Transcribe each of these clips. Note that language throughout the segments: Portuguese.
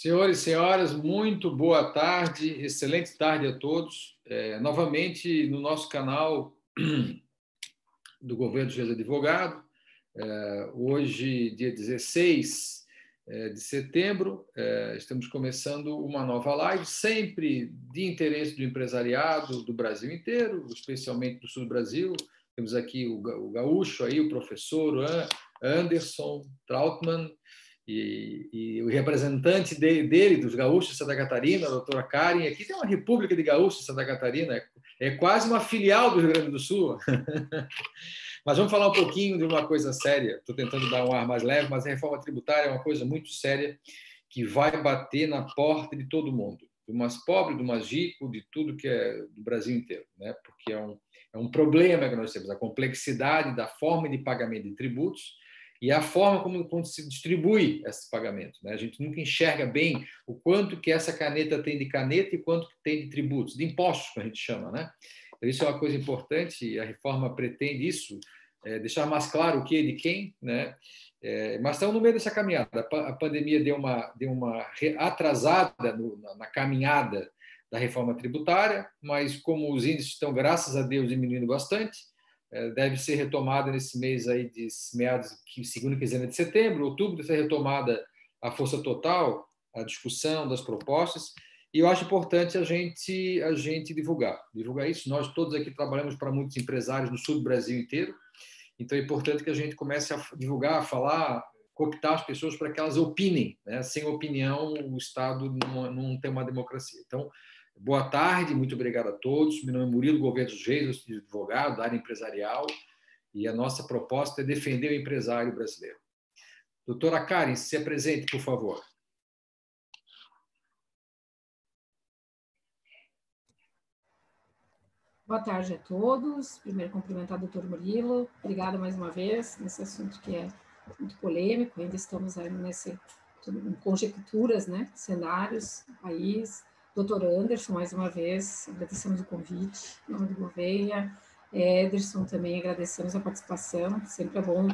Senhores e senhoras, muito boa tarde, excelente tarde a todos. É, novamente no nosso canal do Governo Jesus Advogado, é, hoje, dia 16 é, de setembro, é, estamos começando uma nova live, sempre de interesse do empresariado do Brasil inteiro, especialmente do sul do Brasil. Temos aqui o gaúcho, aí, o professor Anderson Trautmann, e, e, o representante dele, dele, dos gaúchos de Santa Catarina, a doutora Karen, aqui tem uma República de Gaúchos de Santa Catarina, é, é quase uma filial do Rio Grande do Sul. mas vamos falar um pouquinho de uma coisa séria. Estou tentando dar um ar mais leve, mas a reforma tributária é uma coisa muito séria que vai bater na porta de todo mundo, do mais pobre, do mais rico, de tudo que é do Brasil inteiro, né? porque é um, é um problema que nós temos, a complexidade da forma de pagamento de tributos e a forma como, como se distribui esse pagamento. Né? A gente nunca enxerga bem o quanto que essa caneta tem de caneta e quanto tem de tributos, de impostos, que a gente chama. Né? Então, isso é uma coisa importante, e a reforma pretende isso, é, deixar mais claro o que é de quem, né? É, mas estamos no meio dessa caminhada. A pandemia deu uma, deu uma atrasada no, na, na caminhada da reforma tributária, mas como os índices estão, graças a Deus, diminuindo bastante, é, deve ser retomada nesse mês aí de meados, segunda quinzena de setembro, outubro, deve ser retomada a força total, a discussão das propostas, e eu acho importante a gente a gente divulgar, divulgar isso. Nós todos aqui trabalhamos para muitos empresários no sul do Brasil inteiro, então é importante que a gente comece a divulgar, a falar, cooptar as pessoas para que elas opinem. Né? Sem opinião, o Estado não, não tem uma democracia. Então, Boa tarde, muito obrigado a todos. Meu nome é Murilo Governo dos Reis, advogado da área empresarial, e a nossa proposta é defender o empresário brasileiro. Doutora Karen, se apresente, por favor. Boa tarde a todos. Primeiro, cumprimentar o doutor Murilo. Obrigada mais uma vez nesse assunto que é muito polêmico. Ainda estamos aí nesse, em conjecturas, né? cenários, país, doutor Anderson, mais uma vez, agradecemos o convite, em nome do Gouveia, Ederson também agradecemos a participação, sempre é bom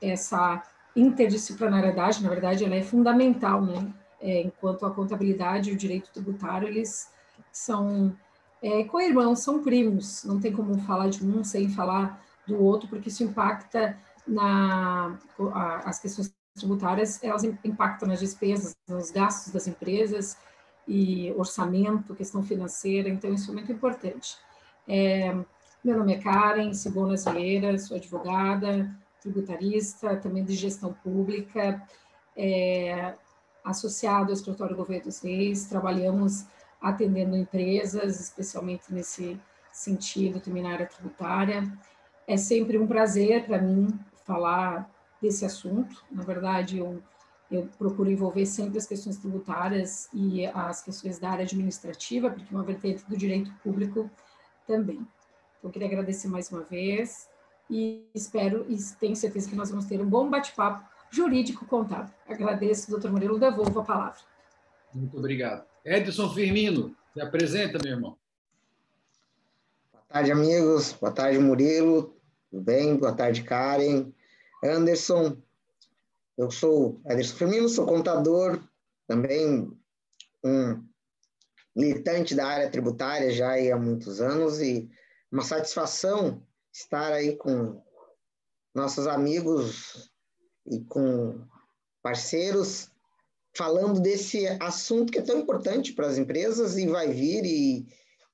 essa interdisciplinariedade, na verdade, ela é fundamental, né? É, enquanto a contabilidade e o direito tributário, eles são é, co-irmãos, são primos, não tem como falar de um sem falar do outro, porque isso impacta na a, as questões tributárias, elas impactam nas despesas, nos gastos das empresas, e orçamento, questão financeira, então isso é muito importante. É, meu nome é Karen Cibona Vieira, sou advogada, tributarista, também de gestão pública, é, associado ao Escritório Governo dos Reis, trabalhamos atendendo empresas, especialmente nesse sentido, também na área tributária. É sempre um prazer para mim falar desse assunto, na verdade, um eu procuro envolver sempre as questões tributárias e as questões da área administrativa, porque é uma vertente do direito público também. Então, queria agradecer mais uma vez e espero e tenho certeza que nós vamos ter um bom bate-papo jurídico contábil. Agradeço, doutor Murilo, devolvo a palavra. Muito obrigado. Edson Firmino, se apresenta, meu irmão. Boa tarde, amigos. Boa tarde, Murilo. Tudo bem? Boa tarde, Karen. Anderson, eu sou Ederson Firmino, sou contador, também um militante da área tributária já há muitos anos e uma satisfação estar aí com nossos amigos e com parceiros falando desse assunto que é tão importante para as empresas e vai vir e,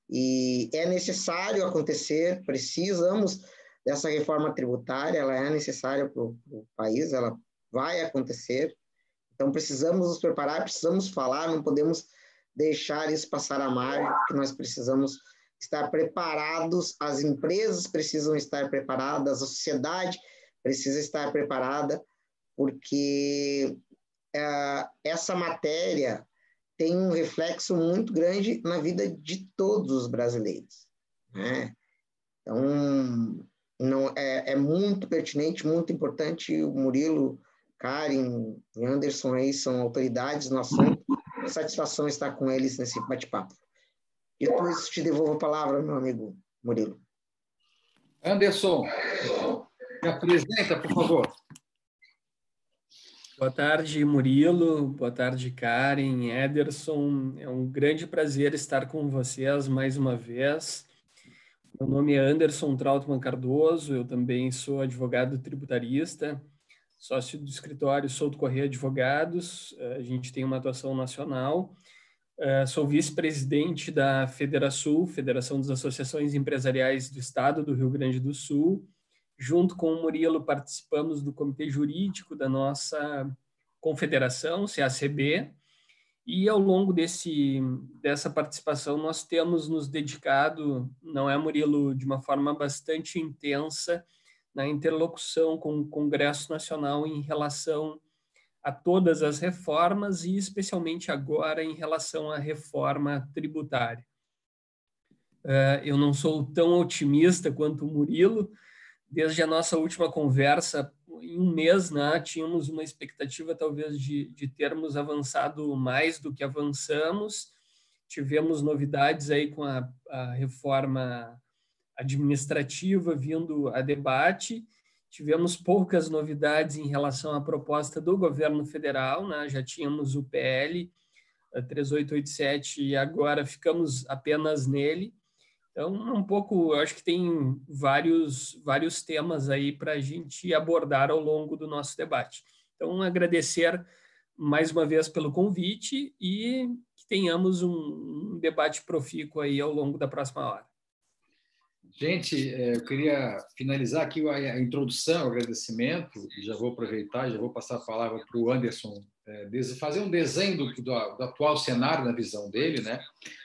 e é necessário acontecer, precisamos dessa reforma tributária, ela é necessária para o país, ela vai acontecer. Então, precisamos nos preparar, precisamos falar, não podemos deixar isso passar a margem, porque nós precisamos estar preparados, as empresas precisam estar preparadas, a sociedade precisa estar preparada, porque é, essa matéria tem um reflexo muito grande na vida de todos os brasileiros. Né? Então, não, é, é muito pertinente, muito importante. O Murilo Karen e Anderson aí são autoridades no assunto. Satisfação estar com eles nesse bate-papo. Depois te devolvo a palavra, meu amigo Murilo. Anderson, me apresenta, por favor. Boa tarde, Murilo. Boa tarde, Karen, Ederson. É um grande prazer estar com vocês mais uma vez. Meu nome é Anderson Trautmann Cardoso, eu também sou advogado tributarista, sócio do escritório Souto Correia Advogados, a gente tem uma atuação nacional. Eh, sou vice-presidente da Federação, Federação das Associações Empresariais do Estado do Rio Grande do Sul. Junto com o Murilo, participamos do comitê jurídico da nossa confederação, CACB, e ao longo desse, dessa participação, nós temos nos dedicado, não é, Murilo, de uma forma bastante intensa na interlocução com o Congresso Nacional em relação a todas as reformas e especialmente agora em relação à reforma tributária. Uh, eu não sou tão otimista quanto o Murilo. Desde a nossa última conversa, em um mês, né, tínhamos uma expectativa talvez de, de termos avançado mais do que avançamos. Tivemos novidades aí com a, a reforma administrativa vindo a debate tivemos poucas novidades em relação à proposta do governo federal, né? já tínhamos o PL 3887 e agora ficamos apenas nele. Então, um pouco, eu acho que tem vários, vários temas aí para a gente abordar ao longo do nosso debate. Então, agradecer mais uma vez pelo convite e que tenhamos um, um debate profícuo aí ao longo da próxima hora. Gente, é, eu queria finalizar aqui a introdução, o agradecimento, e já vou aproveitar, já vou passar a palavra para o Anderson é, fazer um desenho do, do, do, atual cenário na visão dele, né?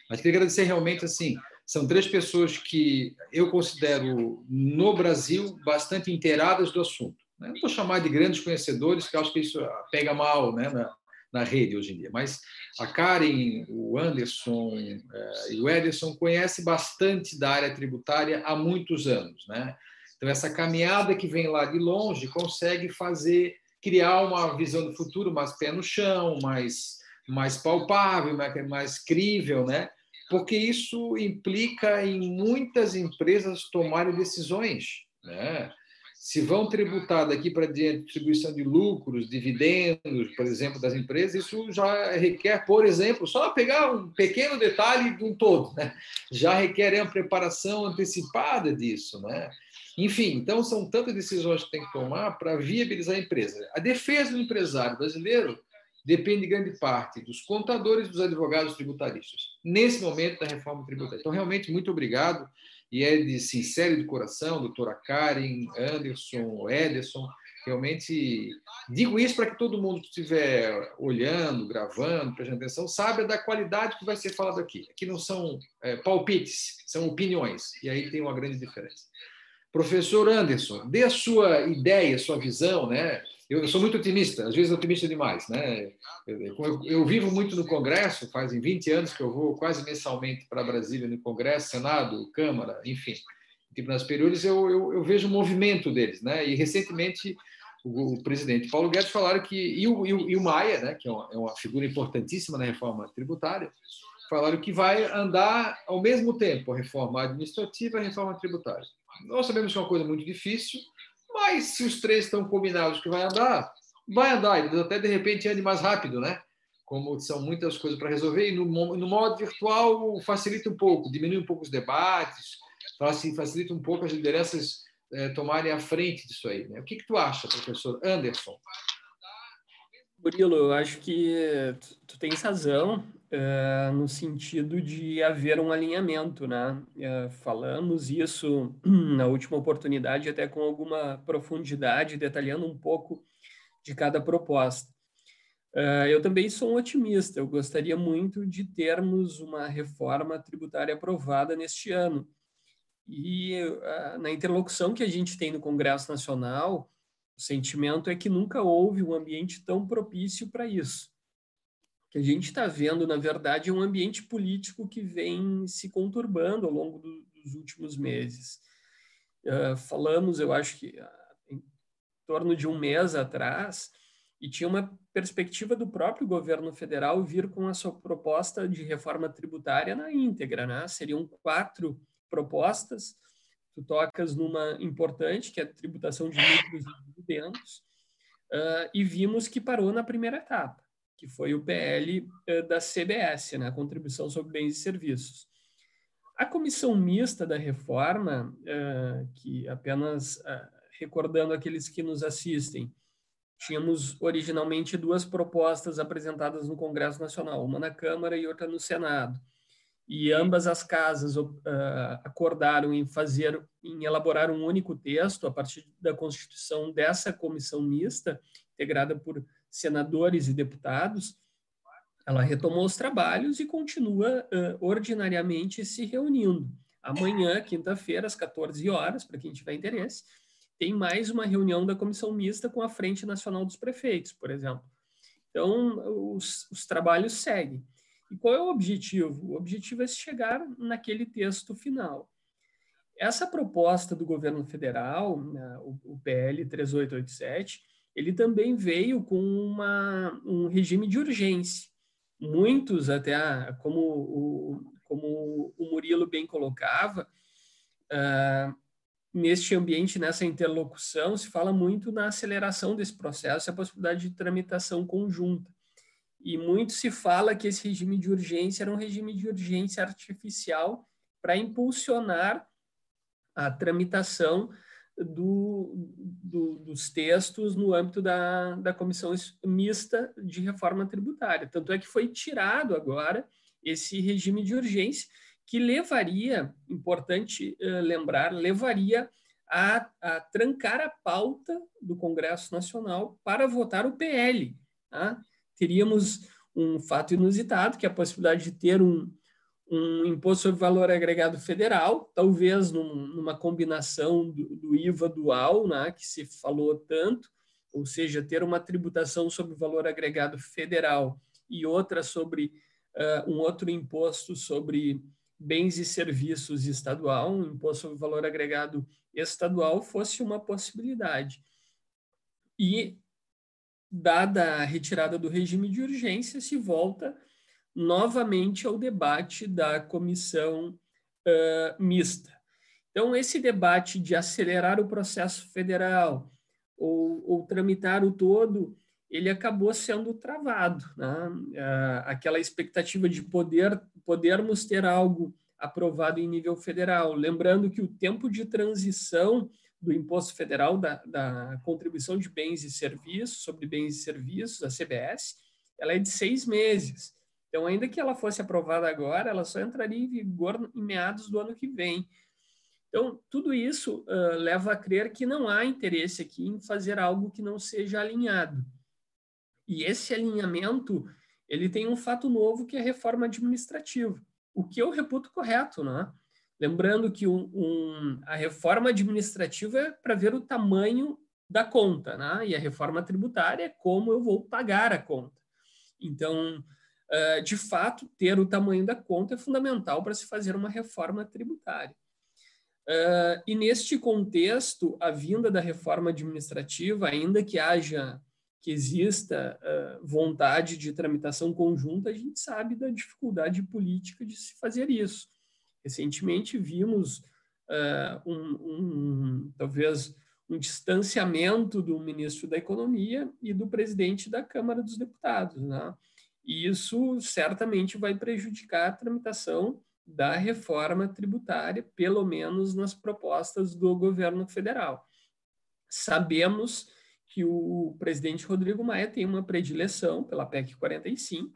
Mas queria agradecer realmente, assim, são três pessoas que eu considero, no Brasil, bastante inteiradas do assunto. Né? Não vou chamar de grandes conhecedores, porque acho que isso pega mal né, na, na rede hoje em dia. Mas a Karen, o Anderson eh, e o Ederson conhecem bastante da área tributária há muitos anos. Né? Então, essa caminhada que vem lá de longe consegue fazer, criar uma visão do futuro mais pé no chão, mais, mais palpável, mais, mais crível, né? porque isso implica em muitas empresas tomarem decisões. Né? Se vão tributar daqui para diante distribuição de lucros, dividendos, por exemplo, das empresas, isso já requer, por exemplo, só pegar um pequeno detalhe de um todo, né? já requer uma preparação antecipada disso. Né? Enfim, então são tantas decisões que tem que tomar para viabilizar a empresa. A defesa do empresário brasileiro depende grande parte dos contadores e dos advogados tributaristas, nesse momento da reforma tributária. Então, realmente, muito obrigado e é de sincero de coração, doutora Karen, Anderson, Ederson, realmente digo isso para que todo mundo que estiver olhando, gravando, prestando atenção, saiba da qualidade que vai ser falado aqui. Aqui não são é, palpites, são opiniões, e aí tem uma grande diferença. Professor Anderson, dê a sua ideia, sua visão, né? Eu, sou muito otimista, às vezes otimista demais, né? Eu, eu, eu, vivo muito no Congresso, fazem 20 anos que eu vou quase mensalmente para Brasília no Congresso, Senado, Câmara, enfim, superiores, eu, eu, eu, vejo o movimento deles, né? E recentemente o, o presidente Paulo Guedes falaram que e o, e o, e o Maia, né? Que é uma, é uma figura importantíssima na reforma tributária, falaram que vai andar ao mesmo tempo a reforma administrativa e a reforma tributária. Nós sabemos que é uma coisa muito difícil mas se os três estão combinados que vai andar, vai andar. Até de repente andem mais rápido, né? Como são muitas coisas para resolver. E no, no modo virtual facilita um pouco, diminui um pouco os debates, facilita um pouco as lideranças é, tomarem a frente disso aí. Né? O que, que tu acha, professor Anderson? Murilo, eu acho que tu tens razão no sentido de haver um alinhamento, né? Uh, falamos isso na última oportunidade, até com alguma profundidade, detalhando um pouco de cada proposta. Uh, eu também sou um otimista, eu gostaria muito de termos uma reforma tributária aprovada neste ano. E na interlocução que a gente tem no Congresso Nacional, o sentimento é que nunca houve um ambiente tão propício para isso. Que a gente está vendo, na verdade, é um ambiente político que vem se conturbando ao longo do, dos últimos meses. Uh, falamos, eu acho que uh, em torno de um mês atrás, e tinha uma perspectiva do próprio governo federal vir com a sua proposta de reforma tributária na íntegra, né? Seriam quatro propostas, tu tocas numa importante, que é a tributação de lucros e dividendos. uh, e vimos que parou na primeira etapa, que foi o PL uh, da CBS, né, a Contribuição sobre Bens e Serviços. A comissão mista da reforma, uh, que apenas recordando aqueles que nos assistem, tínhamos originalmente duas propostas apresentadas no Congresso Nacional, uma na Câmara e outra no Senado e ambas as casas acordaram em fazer, em elaborar um único texto a partir da constituição dessa comissão mista, integrada por senadores e deputados. Ela retomou os trabalhos e continua uh, ordinariamente se reunindo. Amanhã, quinta-feira, às 14 horas, para quem tiver interesse, tem mais uma reunião da comissão mista com a Frente Nacional dos Prefeitos, por exemplo. Então, os, os trabalhos seguem. E qual é o objetivo? O objetivo é chegar naquele texto final. Essa proposta do governo federal, né, o, PL 3887, ele também veio com uma, um regime de urgência. Muitos, até como o, como o Murilo bem colocava, uh, neste ambiente, nessa interlocução, se fala muito na aceleração desse processo e a possibilidade de tramitação conjunta. E muito se fala que esse regime de urgência era um regime de urgência artificial para impulsionar a tramitação do, do, dos textos no âmbito da, da comissão mista de reforma tributária. Tanto é que foi tirado agora esse regime de urgência, que levaria, importante uh, lembrar, levaria a, a, trancar a pauta do Congresso Nacional para votar o PL. Tá? teríamos um fato inusitado, que é a possibilidade de ter um, um imposto sobre valor agregado federal, talvez num, numa combinação do, do, IVA dual, né, que se falou tanto, ou seja, ter uma tributação sobre valor agregado federal e outra sobre uh, um outro imposto sobre bens e serviços estadual, um imposto sobre valor agregado estadual, fosse uma possibilidade. E dada a retirada do regime de urgência, se volta novamente ao debate da comissão uh, mista. Então, esse debate de acelerar o processo federal ou, ou tramitar o todo, ele acabou sendo travado. Né? Uh, aquela expectativa de poder podermos ter algo aprovado em nível federal. Lembrando que o tempo de transição do Imposto Federal da, da Contribuição de Bens e Serviços, sobre bens e serviços, a CBS, ela é de seis meses. Então, ainda que ela fosse aprovada agora, ela só entraria em vigor em meados do ano que vem. Então, tudo isso uh, leva a crer que não há interesse aqui em fazer algo que não seja alinhado. E esse alinhamento, ele tem um fato novo que é a reforma administrativa, o que eu reputo correto, não é? Lembrando que um, um, a reforma administrativa é para ver o tamanho da conta, né? e a reforma tributária é como eu vou pagar a conta. Então, uh, de fato, ter o tamanho da conta é fundamental para se fazer uma reforma tributária. Uh, e neste contexto, a vinda da reforma administrativa, ainda que haja, que exista uh, vontade de tramitação conjunta, a gente sabe da dificuldade política de se fazer isso. Recentemente vimos um, um, talvez um distanciamento do ministro da Economia e do presidente da Câmara dos Deputados. Né? E isso certamente vai prejudicar a tramitação da reforma tributária, pelo menos nas propostas do governo federal. Sabemos que o presidente Rodrigo Maia tem uma predileção pela PEC 45,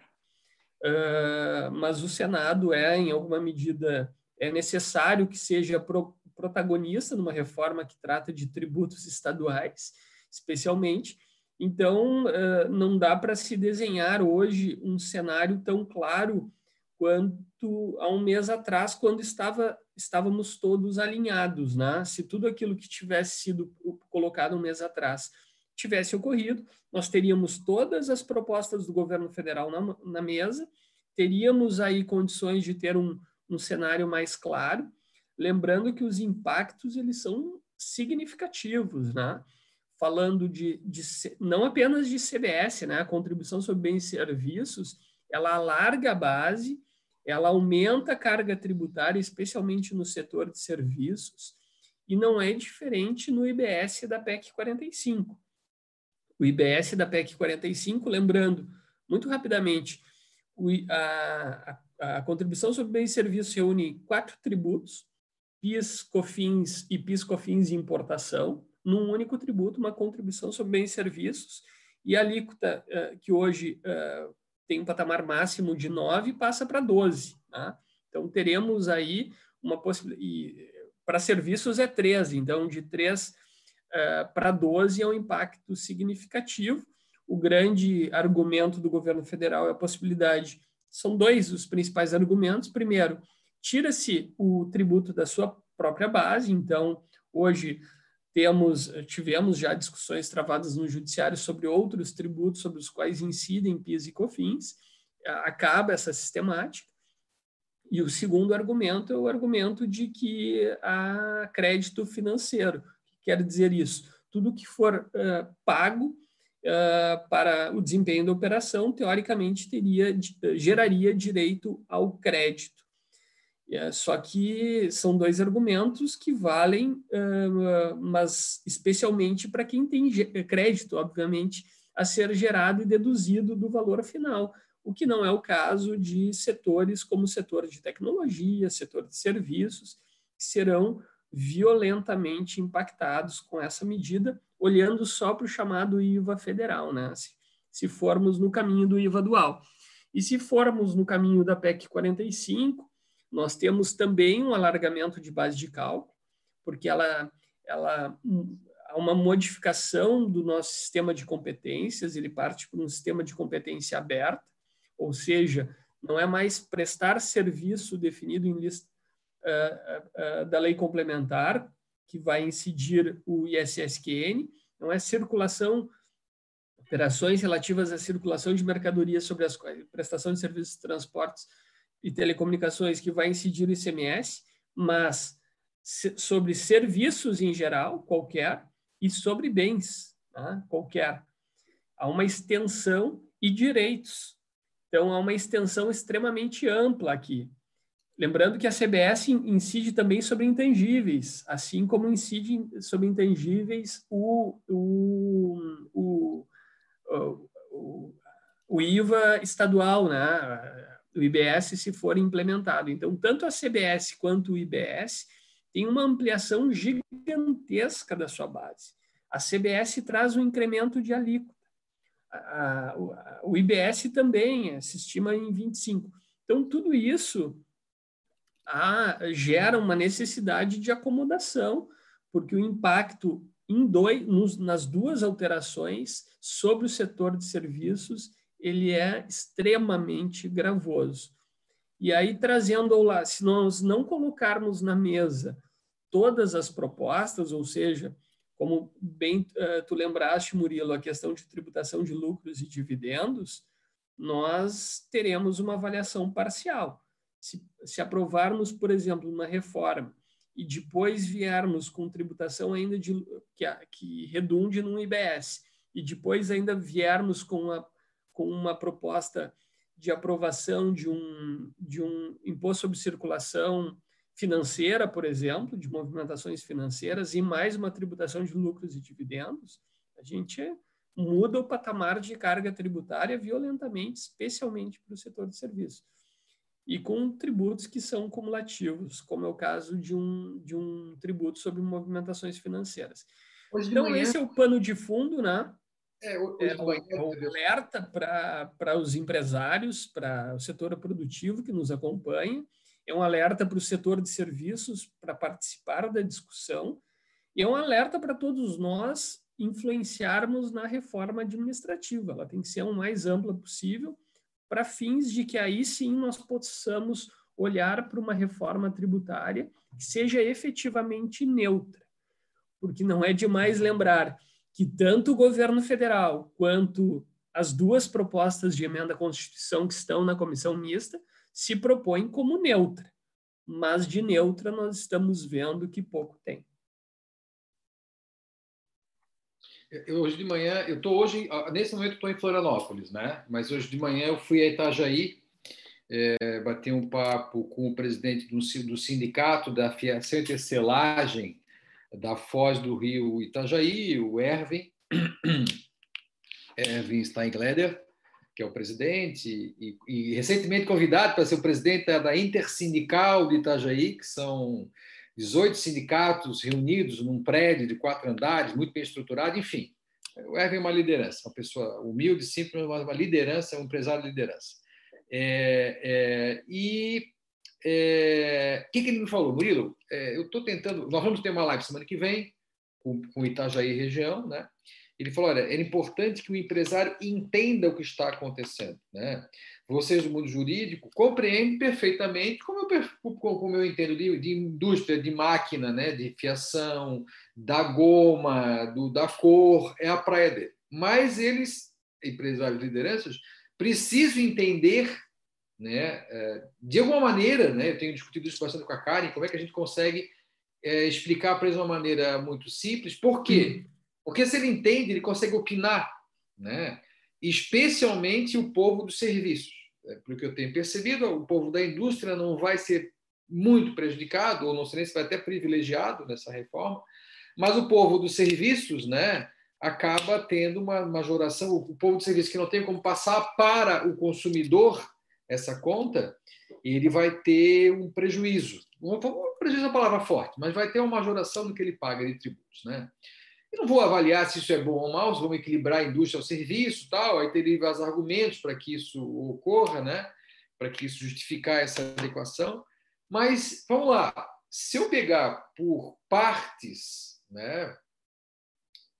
uh, mas o Senado é, em alguma medida, é necessário que seja pro, protagonista numa reforma que trata de tributos estaduais, especialmente. Então, não dá para se desenhar hoje um cenário tão claro quanto há um mês atrás, quando estava, estávamos todos alinhados. Né? Se tudo aquilo que tivesse sido colocado um mês atrás tivesse ocorrido, nós teríamos todas as propostas do governo federal na, na mesa, teríamos aí condições de ter um, um cenário mais claro, lembrando que os impactos eles são significativos, né? Falando de, de não apenas de CBS, né? A contribuição sobre bens e serviços, ela alarga a base, ela aumenta a carga tributária, especialmente no setor de serviços, e não é diferente no IBS da PEC 45. o IBS da PEC 45, lembrando, muito rapidamente, o, a, a, a, contribuição sobre bens e serviços reúne quatro tributos, PIS, COFINS e PIS, COFINS de importação, num único tributo, uma contribuição sobre bens e serviços, e a alíquota uh, que hoje uh, tem um patamar máximo de 9 passa para 12. Tá? Então, teremos aí uma possibilidade. Para serviços é 13, então de 3 uh, para 12 é um impacto significativo. O grande argumento do governo federal é a possibilidade. São dois os principais argumentos. Primeiro, tira-se o tributo da sua própria base, então, hoje temos, tivemos já discussões travadas no judiciário sobre outros tributos sobre os quais incidem PIS e COFINS, acaba essa sistemática. E o segundo argumento é o argumento de que há crédito financeiro. Quer dizer isso? Tudo que for uh, pago uh, para o desempenho da operação, teoricamente, teria, geraria direito ao crédito. É, só que são dois argumentos que valem, mas especialmente para quem tem crédito, obviamente, a ser gerado e deduzido do valor final, o que não é o caso de setores como o setor de tecnologia, setor de serviços, que serão violentamente impactados com essa medida, olhando só para o chamado IVA federal, né? Se, se formos no caminho do IVA dual. E se formos no caminho da PEC 45, nós temos também um alargamento de base de cálculo, porque ela, ela uma modificação do nosso sistema de competências, ele parte para um sistema de competência aberta, ou seja, não é mais prestar serviço definido em lista uh, uh, da lei complementar, que vai incidir o ISSQN, não é circulação, operações relativas à circulação de mercadorias sobre as prestação de serviços de transportes e telecomunicações que vai incidir o ICMS, mas sobre serviços em geral, qualquer, e sobre bens, tá? qualquer. Há uma extensão e direitos. Então, há uma extensão extremamente ampla aqui. Lembrando que a CBS incide também sobre intangíveis, assim como incide sobre intangíveis o, o, o, o, o IVA estadual, né? Do IBS se for implementado. Então, tanto a CBS quanto o IBS têm uma ampliação gigantesca da sua base. A CBS traz um incremento de alíquota. o IBS também se estima em 25. Então, tudo isso gera uma necessidade de acomodação, porque o impacto em dois, nas duas alterações sobre o setor de serviços ele é extremamente gravoso. E aí, trazendo ao lado, se nós não colocarmos na mesa todas as propostas, ou seja, como bem uh, tu lembraste, Murilo, a questão de tributação de lucros e dividendos, nós teremos uma avaliação parcial. Se, se aprovarmos, por exemplo, uma reforma e depois viermos com tributação ainda de, que, que redunde no IBS, e depois ainda viermos com a com uma proposta de aprovação de um, de um imposto sobre circulação financeira, por exemplo, de movimentações financeiras, e mais uma tributação de lucros e dividendos, a gente muda o patamar de carga tributária violentamente, especialmente para o setor de serviços. E com tributos que são cumulativos, como é o caso de um, de um tributo sobre movimentações financeiras. então, manhã... esse é o pano de fundo, né? É, o, é, o, alerta para os empresários, para o setor produtivo que nos acompanha, é um alerta para o setor de serviços para participar da discussão, e é um alerta para todos nós influenciarmos na reforma administrativa. Ela tem que ser o mais ampla possível, para fins de que aí sim nós possamos olhar para uma reforma tributária que seja efetivamente neutra. Porque não é demais lembrar que tanto o governo federal quanto as duas propostas de emenda à Constituição que estão na comissão mista se propõem como neutra, mas de neutra nós estamos vendo que pouco tem. Eu, hoje de manhã, eu estou hoje, nesse momento estou em Florianópolis, né? Mas hoje de manhã eu fui a Itajaí, é, bati um papo com o presidente do, do sindicato da fiação e tecelagem da Foz do Rio Itajaí, o Erwin, Erwin Steingleder, que é o presidente, e, e recentemente convidado para ser o presidente da Intersindical de Itajaí, que são 18 sindicatos reunidos num prédio de quatro andares, muito bem estruturado, enfim. O Erwin é uma liderança, uma pessoa humilde, simples, uma liderança, um empresário de liderança. É, é, e é, o que, que, ele me falou? Murilo, é, eu estou tentando. Nós vamos ter uma live semana que vem com, com Itajaí região, né? Ele falou: olha, é importante que o empresário entenda o que está acontecendo. Né? Vocês do mundo jurídico compreendem perfeitamente como eu, como eu entendo de, de indústria, de máquina, né? de fiação, da goma, do, da cor, é a praia dele. Mas eles, empresários lideranças, precisam entender né? É, de alguma maneira, né? eu tenho discutido isso bastante com a Karen, como é que a gente consegue é, explicar para eles de uma maneira muito simples. Por quê? Porque se ele entende, ele consegue opinar, né? especialmente o povo dos serviços. É, pelo que eu tenho percebido, o povo da indústria não vai ser muito prejudicado, ou não sei nem se vai até privilegiado nessa reforma, mas o povo dos serviços né, acaba tendo uma majoração, o povo dos serviços que não tem como passar para o consumidor essa conta, ele vai ter um prejuízo. Um prejuízo é uma palavra forte, mas vai ter uma majoração do que ele paga de tributos. Né? Eu não vou avaliar se isso é bom ou mal, se vamos equilibrar a indústria ao serviço, tal, aí teria os argumentos para que isso ocorra, né? para que isso justificar essa adequação. Mas vamos lá, se eu pegar por partes, né?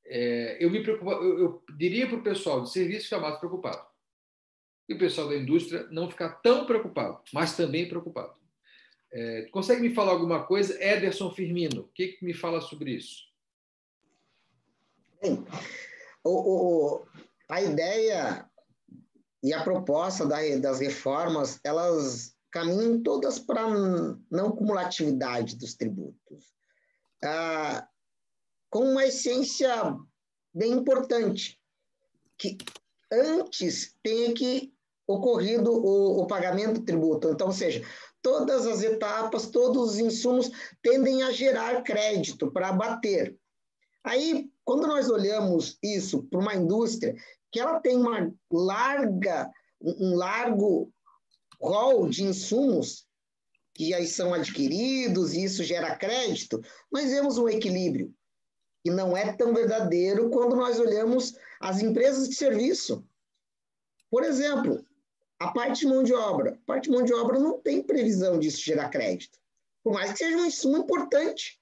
É, eu me preocupo, eu, eu diria para o pessoal do serviço ficar mais preocupado. E o pessoal da indústria não ficar tão preocupado, mas também preocupado. É, consegue me falar alguma coisa? Ederson Firmino, o que, que me fala sobre isso? Bem, o, o, a ideia e a proposta da, das reformas, elas caminham todas para não cumulatividade dos tributos, ah, com uma essência bem importante, que antes tenha que ocorrido o, o pagamento do tributo. Então, ou seja, todas as etapas, todos os insumos tendem a gerar crédito para abater. Aí, quando nós olhamos isso para uma indústria que ela tem uma larga, um largo rol de insumos que já são adquiridos e isso gera crédito, nós vemos um equilíbrio. E não é tão verdadeiro quando nós olhamos as empresas de serviço. Por exemplo, a parte de mão de obra. A parte de mão de obra não tem previsão disso gerar crédito. Por mais que seja um insumo importante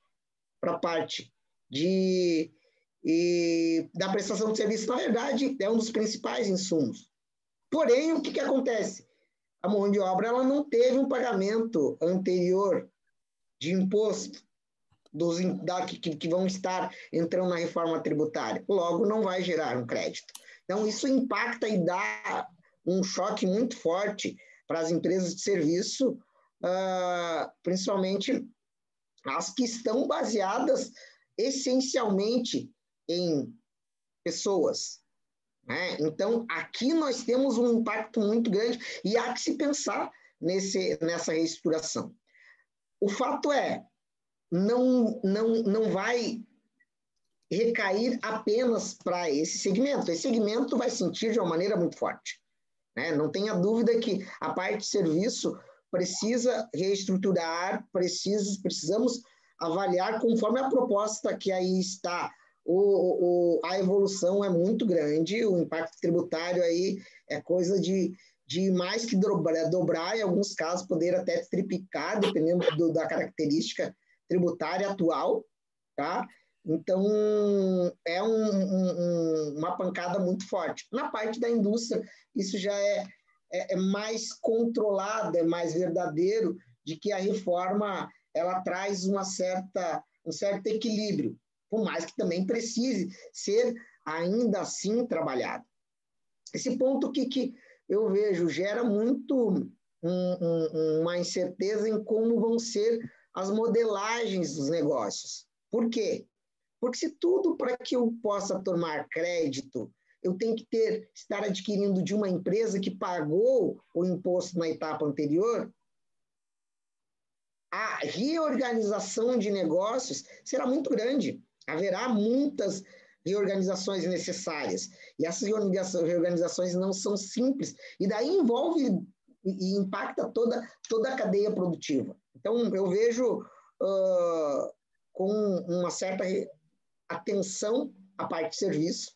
para a parte de e da prestação de serviço, na verdade, é um dos principais insumos. Porém, o que, que acontece? A mão de obra ela não teve um pagamento anterior de imposto dos da, que, que vão estar entrando na reforma tributária. Logo, não vai gerar um crédito. Então, isso impacta e dá um choque muito forte para as empresas de serviço, uh, principalmente as que estão baseadas essencialmente em pessoas. Né? Então, aqui nós temos um impacto muito grande e há que se pensar nesse, nessa reestruturação. O fato é, não, não, não vai recair apenas para esse segmento. Esse segmento vai sentir de uma maneira muito forte. Né? Não tenha dúvida que a parte de serviço precisa reestruturar, precisa, precisamos avaliar conforme a proposta que aí está. O, o, a evolução é muito grande, o impacto tributário aí é coisa de, de mais que dobrar, dobrar, em alguns casos poder até triplicar, dependendo do, da característica tributária atual, tá? Então, é um, um, uma pancada muito forte. Na parte da indústria, isso já é, é, é, mais controlado, é mais verdadeiro, de que a reforma ela traz uma certa, um certo equilíbrio, por mais que também precise ser ainda assim trabalhado. Esse ponto que, que eu vejo gera muito um, uma incerteza em como vão ser as modelagens dos negócios. Por quê? Porque se tudo para que eu possa tomar crédito, eu tenho que ter estar adquirindo de uma empresa que pagou o imposto na etapa anterior, a reorganização de negócios será muito grande. Haverá muitas reorganizações necessárias. E essas reorganizações não são simples, e daí envolve e impacta toda, toda a cadeia produtiva. Então, eu vejo uh, com uma certa atenção à parte de serviço,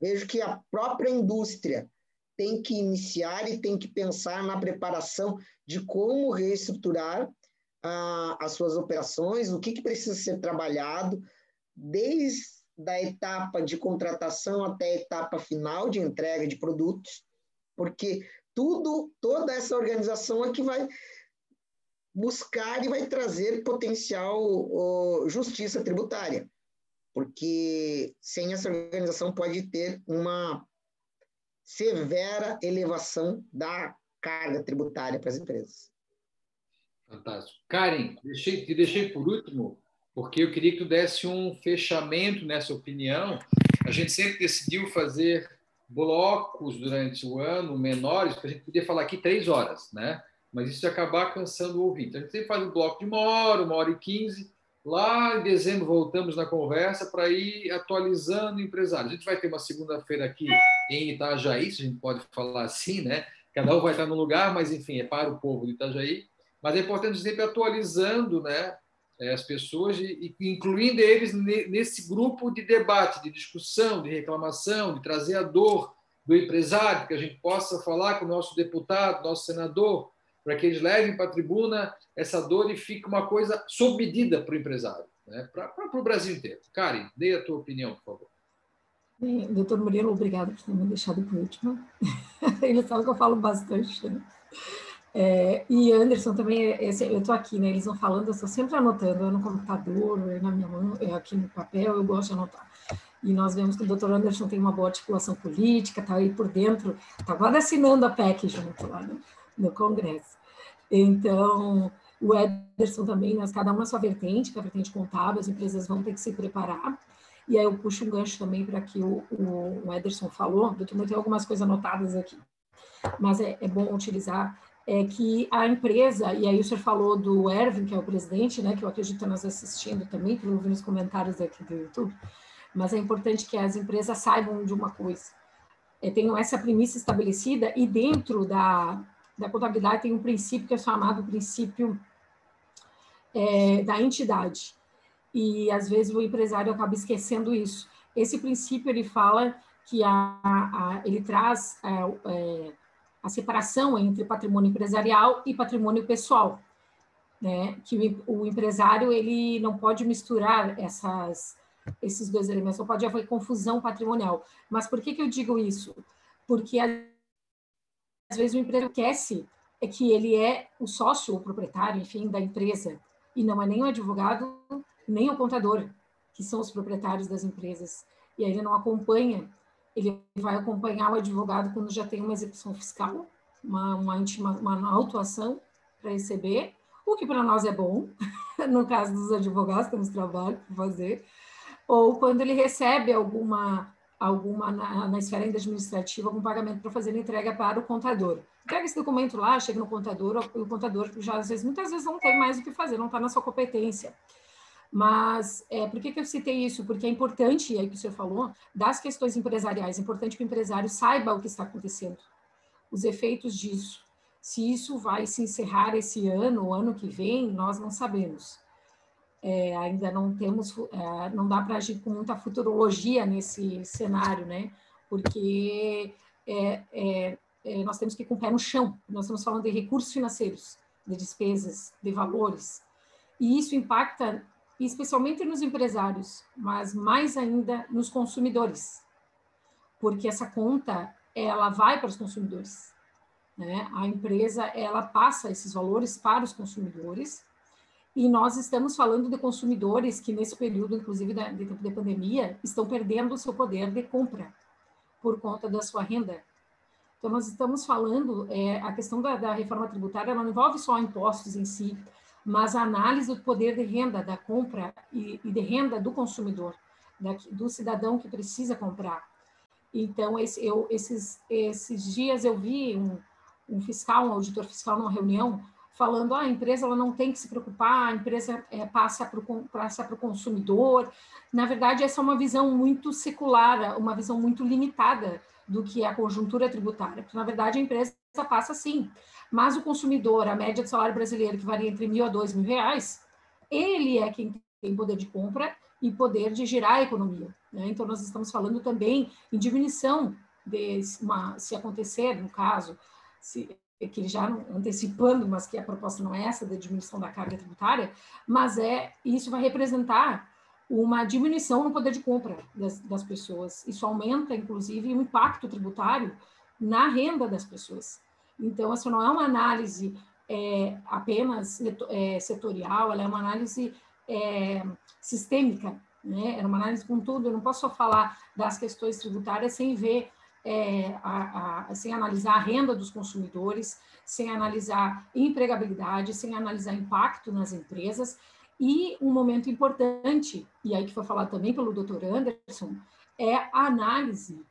vejo que a própria indústria tem que iniciar e tem que pensar na preparação de como reestruturar ah, as suas operações, o que, que precisa ser trabalhado, desde a etapa de contratação até a etapa final de entrega de produtos, porque tudo, toda essa organização é que vai buscar e vai trazer potencial oh, justiça tributária, porque sem essa organização pode ter uma severa elevação da carga tributária para as empresas. Fantástico. Karen, deixei, te deixei por último, porque eu queria que tu desse um fechamento nessa opinião. A gente sempre decidiu fazer blocos durante o ano menores, porque a gente podia falar aqui três horas, né? Mas isso ia acabar cansando o ouvinte. A gente sempre faz um bloco de uma hora, uma hora e quinze, Lá em dezembro voltamos na conversa para ir atualizando empresários. A gente vai ter uma segunda-feira aqui em Itajaí, se a gente pode falar assim, né? Cada um vai estar no lugar, mas enfim, é para o povo de Itajaí. Mas é importante sempre atualizando, né? Eh, as pessoas incluindo eles nesse grupo de debate, de discussão, de reclamação, de trazer a dor do empresário, que a gente possa falar com o nosso deputado, nosso senador, para que eles levem para a tribuna essa dor e fique uma coisa sob medida para o empresário, né? para, o Brasil inteiro. Karen, dê a tua opinião, por favor. Bem, doutor Murilo, obrigado por ter me deixado por último. Ele sabe que eu falo bastante. Né? É, e Anderson também, esse, eu estou aqui, né? Eles vão falando, eu estou sempre anotando, eu no computador, na minha mão, aqui no papel, eu gosto de anotar. E nós vemos que o doutor Anderson tem uma boa articulação política, está aí por dentro, está quase assinando a PEC junto lá no, no Congresso. Então, o Ederson também, nós, cada uma sua vertente, que é a vertente contábil, as empresas vão ter que se preparar. E aí eu puxo um gancho também para que o, o, o Ederson falou, eu também tenho algumas coisas anotadas aqui, mas é, é bom utilizar. É que a empresa, e aí o senhor falou do Erwin, que é o presidente, né, que eu acredito que nós assistindo também, que eu nos comentários aqui do YouTube, mas é importante que as empresas saibam de uma coisa, é, tenham essa premissa estabelecida e dentro da, da contabilidade tem um princípio que é chamado princípio é, da entidade. E às vezes o empresário acaba esquecendo isso. Esse princípio ele fala que a, a ele traz a, é, é, a separação entre patrimônio empresarial e patrimônio pessoal, né? Que o, o empresário ele não pode misturar essas esses dois elementos, não pode haver confusão patrimonial. Mas por que que eu digo isso? Porque vezes o empresário esquece é que ele é o sócio ou proprietário, enfim, da empresa, e não é nem o advogado, nem o contador, que são os proprietários das empresas. E aí ele não acompanha, ele vai acompanhar o advogado quando já tem uma execução fiscal, uma, uma, uma autuação para receber, o que para nós é bom, no caso dos advogados, temos trabalho para fazer, ou quando ele recebe alguma alguma na, na esfera administrativa, algum pagamento para fazer entrega para o contador. Entrega esse documento lá, chega no contador, o contador já às vezes, muitas vezes não tem mais o que fazer, não está na sua competência. Mas é, por que, que eu citei isso? Porque é importante, aí que o senhor falou, das questões empresariais, é importante que o empresário saiba o que está acontecendo, os efeitos disso. Se isso vai se encerrar esse ano, o ano que vem, nós não sabemos é, ainda não temos, é, não dá para agir com muita futurologia nesse cenário, né? Porque é, é, é, nós temos que ir com o pé no chão. Nós estamos falando de recursos financeiros, de despesas, de valores, e isso impacta especialmente nos empresários, mas mais ainda nos consumidores, porque essa conta ela vai para os consumidores, né? A empresa ela passa esses valores para os consumidores e nós estamos falando de consumidores que, nesse período, inclusive da, de tempo de pandemia, estão perdendo o seu poder de compra por conta da sua renda. Então, nós estamos falando, é, a questão da, da reforma tributária não envolve só impostos em si, mas a análise do poder de renda, da compra e, e de renda do consumidor, da, do cidadão que precisa comprar. Então, esse, eu, esses, esses dias eu vi um, um fiscal, um auditor fiscal numa reunião, falando ah, a empresa ela não tem que se preocupar, a empresa é, passa para o consumidor. Na verdade, essa é uma visão muito secular, uma visão muito limitada do que é a conjuntura tributária. Porque, na verdade, a empresa passa sim, mas o consumidor, a média de salário brasileiro, que varia entre mil a dois mil reais, ele é quem tem poder de compra e poder de gerar a economia. Né? Então, nós estamos falando também em diminuição, de uma, se acontecer, no caso, se, que ele já antecipando, mas que a proposta não é essa da diminuição da carga tributária, mas é isso vai representar uma diminuição no poder de compra das, das pessoas. Isso aumenta, inclusive, o impacto tributário na renda das pessoas. Então, essa não é uma análise é, apenas é, setorial, ela é uma análise é, sistêmica, né? É uma análise com tudo. Eu não posso só falar das questões tributárias sem ver é, a, a, sem analisar a renda dos consumidores, sem analisar empregabilidade, sem analisar impacto nas empresas. E um momento importante, e aí que foi falado também pelo doutor Anderson, é a análise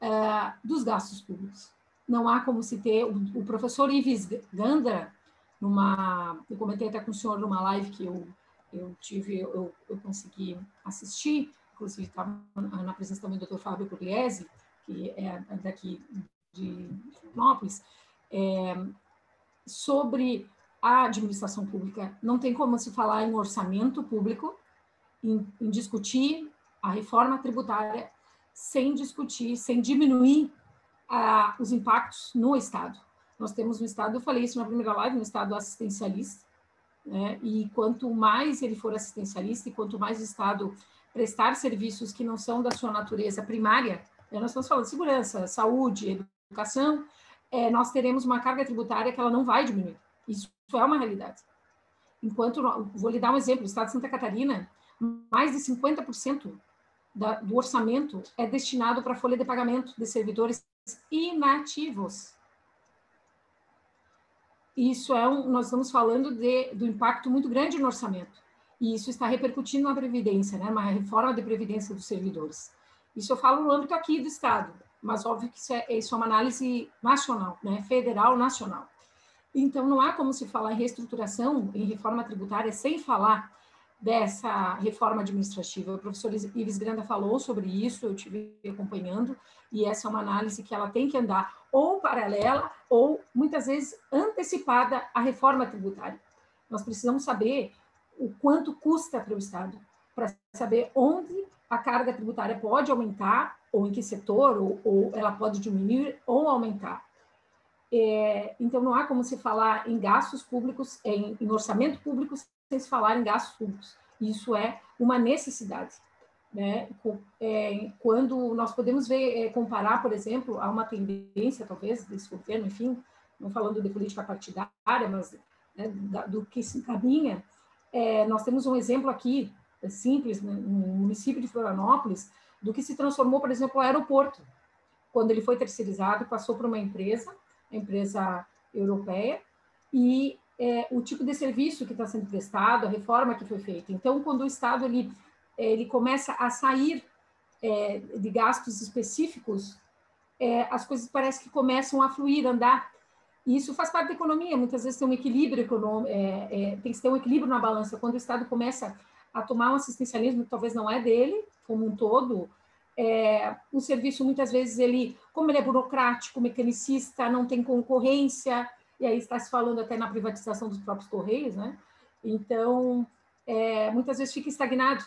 é, dos gastos públicos. Não há como se ter. O, o professor Ives Gandra, numa, eu comentei até com o senhor numa live que eu, eu tive, eu, eu consegui assistir, inclusive estava na presença também do doutor Fábio Pugliese, que é daqui de Florianópolis, é, sobre a administração pública. Não tem como se falar em orçamento público, em, em discutir a reforma tributária, sem discutir, sem diminuir os impactos no Estado. Nós temos um Estado, eu falei isso na primeira live, um Estado assistencialista, né? e quanto mais ele for assistencialista e quanto mais o Estado prestar serviços que não são da sua natureza primária, nós estamos falando de segurança, saúde, educação, é, nós teremos uma carga tributária que ela não vai diminuir. Isso é uma realidade. Enquanto, vou lhe dar um exemplo, o Estado de Santa Catarina, mais de 50% da, do orçamento é destinado para a folha de pagamento de servidores inativos. Isso é um, nós estamos falando de, do impacto muito grande no orçamento. E isso está repercutindo na Previdência, né? uma reforma de Previdência dos servidores. Isso eu falo no âmbito aqui do Estado, mas óbvio que isso é, isso é uma análise nacional, né? federal, nacional. Então, não há como se falar em reestruturação, em reforma tributária, sem falar dessa reforma administrativa. O professor Ives Granda falou sobre isso, eu estive acompanhando, e essa é uma análise que ela tem que andar ou paralela ou, muitas vezes, antecipada à reforma tributária. Nós precisamos saber o quanto custa para o Estado, para saber onde a carga tributária pode aumentar, ou em que setor, ou, ou ela pode diminuir ou aumentar. É, então, não há como se falar em gastos públicos, em, em, orçamento público, sem se falar em gastos públicos. Isso é uma necessidade. Né? É, quando nós podemos ver, é, comparar, por exemplo, a uma tendência, talvez, desse governo, enfim, não falando de política partidária, mas né, do que se encaminha, é, nós temos um exemplo aqui simples, né, no município de Florianópolis, do que se transformou, por exemplo, o aeroporto. Quando ele foi terceirizado, passou para uma empresa, empresa europeia, e é, o tipo de serviço que está sendo prestado, a reforma que foi feita. Então, quando o Estado ele, é, ele começa a sair é, de gastos específicos, é, as coisas parece que começam a fluir, andar. E isso faz parte da economia. Muitas vezes tem um equilíbrio econômico, é, é, tem que ter um equilíbrio na balança. Quando o Estado começa tomar um assistencialismo que talvez não é dele, como um todo. É, o serviço, muitas vezes, ele, como ele é burocrático, mecanicista, não tem concorrência, e aí está se falando até na privatização dos próprios Correios, né? Então, é, muitas vezes fica estagnado.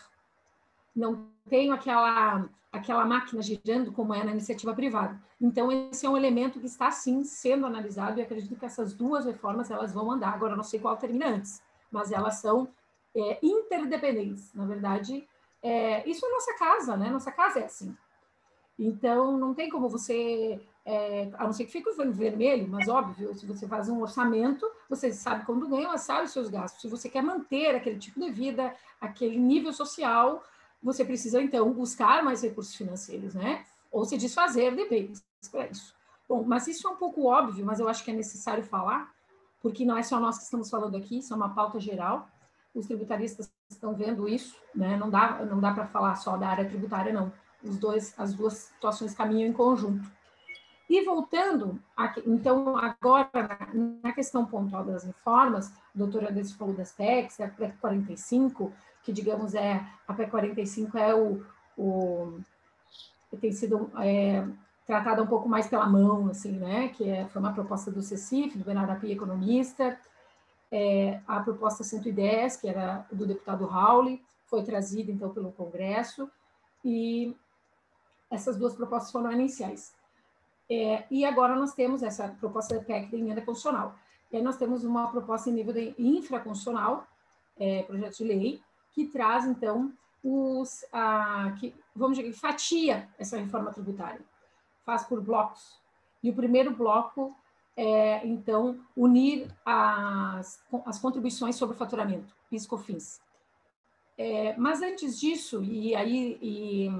Não tem aquela, aquela máquina girando como é na iniciativa privada. Então, esse é um elemento que está, sim, sendo analisado e acredito que essas duas reformas, elas vão andar. Agora, não sei qual termina antes, mas elas são é, interdependentes. Na verdade, é, isso é nossa casa, né? Nossa casa é assim. Então, não tem como você, é, a não ser que fique o vermelho, mas óbvio, se você faz um orçamento, você sabe quando ganha, mas sabe os seus gastos. Se você quer manter aquele tipo de vida, aquele nível social, você precisa, então, buscar mais recursos financeiros, né? Ou se desfazer de bens para isso. Bom, mas isso é um pouco óbvio, mas eu acho que é necessário falar, porque não é só nós que estamos falando aqui, isso é uma pauta geral os tributaristas estão vendo isso, né? Não dá, não dá para falar só da área tributária, não. Os dois, as duas situações caminham em conjunto. E voltando, então, agora, na, questão pontual das reformas, o doutor Anderson falou das PECs, a PEC 45, que, digamos, é, a PEC 45 é o, o tem sido é, tratada um pouco mais pela mão, assim, né, que é, foi uma proposta do CECIF, do Bernardo Api, economista, é, a proposta 110, que era do deputado Rauli, foi trazida, então, pelo Congresso, e essas duas propostas foram iniciais. É, e agora nós temos essa proposta da PEC de emenda constitucional. E aí nós temos uma proposta em nível de infraconstitucional, é, projeto de lei, que traz, então, os, a, que, vamos dizer, fatia essa reforma tributária, faz por blocos. E o primeiro bloco é, então, unir as, as contribuições sobre o faturamento, PIS/COFINS. É, mas antes disso, e aí e,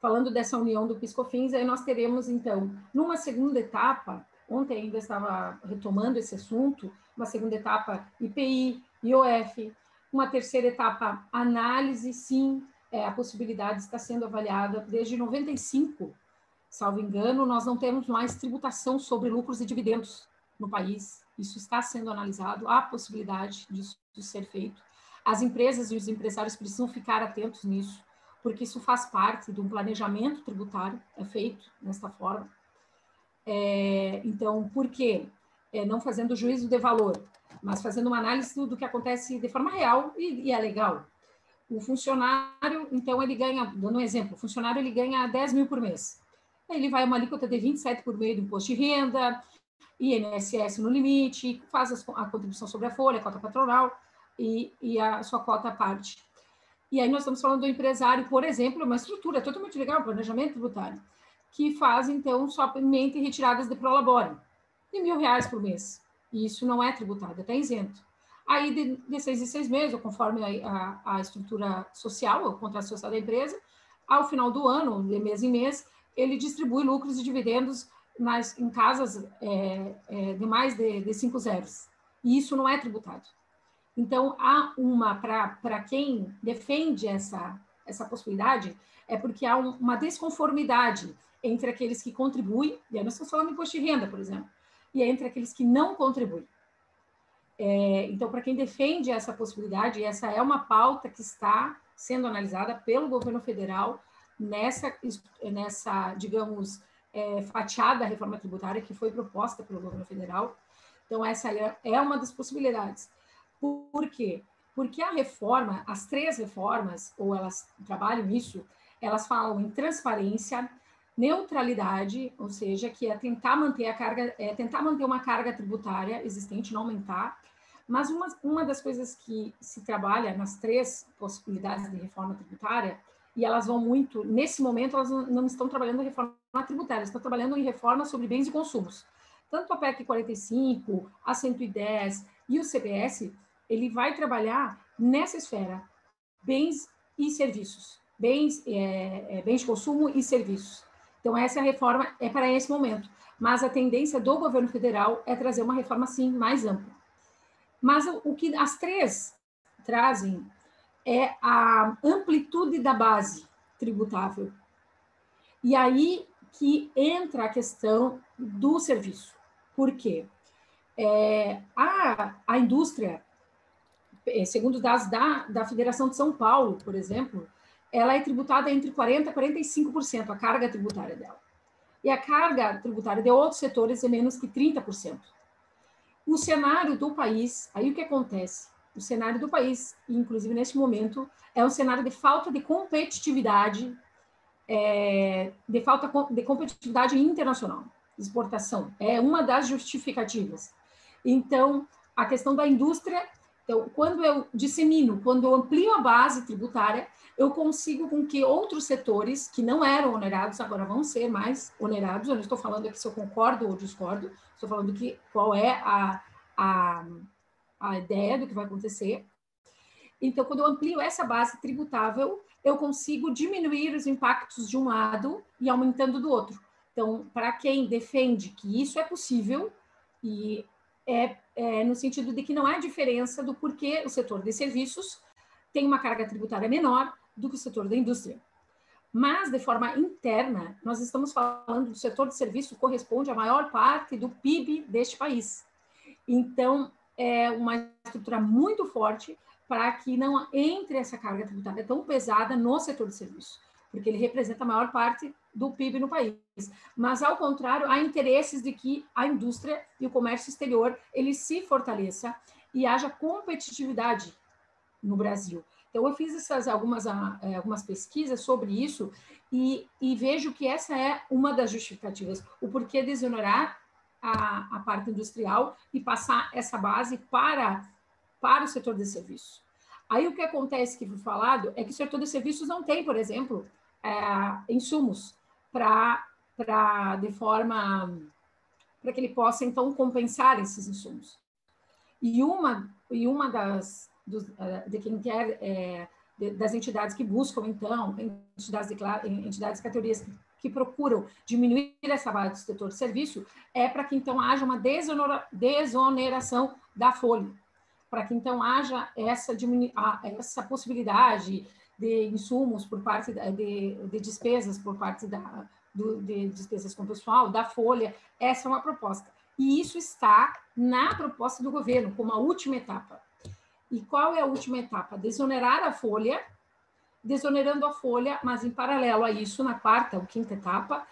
falando dessa união do PiscoFins, aí nós teremos, então, numa segunda etapa, ontem ainda estava retomando esse assunto, uma segunda etapa IPI, IOF, uma terceira etapa análise, sim, é, a possibilidade está sendo avaliada desde 95, salvo engano, nós não temos mais tributação sobre lucros e dividendos no país. Isso está sendo analisado, há possibilidade disso ser feito. As empresas e os empresários precisam ficar atentos nisso porque isso faz parte de um planejamento tributário, é feito desta forma. É, então, por quê? É, não fazendo juízo de valor, mas fazendo uma análise do, que acontece de forma real e, e, é legal. O funcionário, então, ele ganha, dando um exemplo, o funcionário ele ganha 10 mil por mês. Ele vai uma alíquota de 27 por meio do imposto de renda, INSS no limite, faz a contribuição sobre a folha, a cota patronal e, e a sua cota à parte. E aí nós estamos falando do empresário, por exemplo, uma estrutura totalmente legal, planejamento tributário, que faz, então, somente retiradas de prolabore, de mil reais por mês. E isso não é tributado, é isento. Aí, de, de seis em seis meses, ou conforme a, a, a estrutura social, o contrato social da empresa, ao final do ano, de mês em mês, ele distribui lucros e dividendos nas, em casas é, é, de mais de, de cinco zeros. E isso não é tributado. Então, há uma, para quem defende essa, essa possibilidade, é porque há um, uma desconformidade entre aqueles que contribuem, e aí nós estamos falando de imposto de renda, por exemplo, e entre aqueles que não contribuem. É, então, para quem defende essa possibilidade, essa é uma pauta que está sendo analisada pelo governo federal nessa, nessa digamos, é, fatiada reforma tributária que foi proposta pelo governo federal. Então, essa é, é uma das possibilidades. Por quê? Porque a reforma, as três reformas, ou elas trabalham nisso, elas falam em transparência, neutralidade, ou seja, que é tentar manter a carga, é tentar manter uma carga tributária existente, não aumentar. Mas uma, uma das coisas que se trabalha nas três possibilidades de reforma tributária, e elas vão muito, nesse momento, elas não, estão trabalhando em reforma tributária, estão trabalhando em reforma sobre bens e consumos. Tanto a PEC 45, a 110 e o CBS ele vai trabalhar nessa esfera, bens e serviços, bens, é, é, bens de consumo e serviços. Então, essa reforma é para esse momento. Mas a tendência do governo federal é trazer uma reforma, sim, mais ampla. Mas o que as três trazem é a amplitude da base tributável. E aí que entra a questão do serviço. Por quê? É, a, a indústria é, segundo dados da, da Federação de São Paulo, por exemplo, ela é tributada entre 40% e 45%, a carga tributária dela. E a carga tributária de outros setores é menos que 30%. O cenário do país, aí o que acontece? O cenário do país, inclusive neste momento, é um cenário de falta de competitividade, é, de falta de competitividade internacional, exportação. É uma das justificativas. Então, a questão da indústria então, quando eu dissemino, quando eu amplio a base tributária, eu consigo com que outros setores que não eram onerados agora vão ser mais onerados. Eu não estou falando aqui se eu concordo ou discordo, estou falando que qual é a, a, a ideia do que vai acontecer. Então, quando eu amplio essa base tributável, eu consigo diminuir os impactos de um lado e aumentando do outro. Então, para quem defende que isso é possível, e é, é, no sentido de que não há diferença do porquê o setor de serviços tem uma carga tributária menor do que o setor da indústria. Mas, de forma interna, nós estamos falando do setor de serviço corresponde à maior parte do PIB deste país. Então, é uma estrutura muito forte para que não entre essa carga tributária tão pesada no setor de serviço, porque ele representa a maior parte do PIB no país. Mas, ao contrário, há interesses de que a indústria e o comércio exterior ele se fortaleça e haja competitividade no Brasil. Então, eu fiz essas algumas, ah, é, algumas pesquisas sobre isso e, e, vejo que essa é uma das justificativas, o porquê desonerar a, a parte industrial e passar essa base para, para o setor de serviços. Aí, o que acontece, que foi falado, é que o setor de serviços não tem, por exemplo, é, insumos para, de forma, para que ele possa, então, compensar esses insumos. E uma, e uma das, dos, eh, de quem quer, é, de, das entidades que buscam, então, entidades, de, entidades categorias que, procuram diminuir essa base do setor de serviço, é para que, então, haja uma desonera, desoneração da folha, para que, então, haja essa, essa possibilidade de insumos por parte de, de despesas por parte da, do, de despesas com pessoal, da folha, essa é uma proposta. E isso está na proposta do governo, como a última etapa. E qual é a última etapa? Desonerar a folha, desonerando a folha, mas em paralelo a isso, na quarta ou quinta etapa,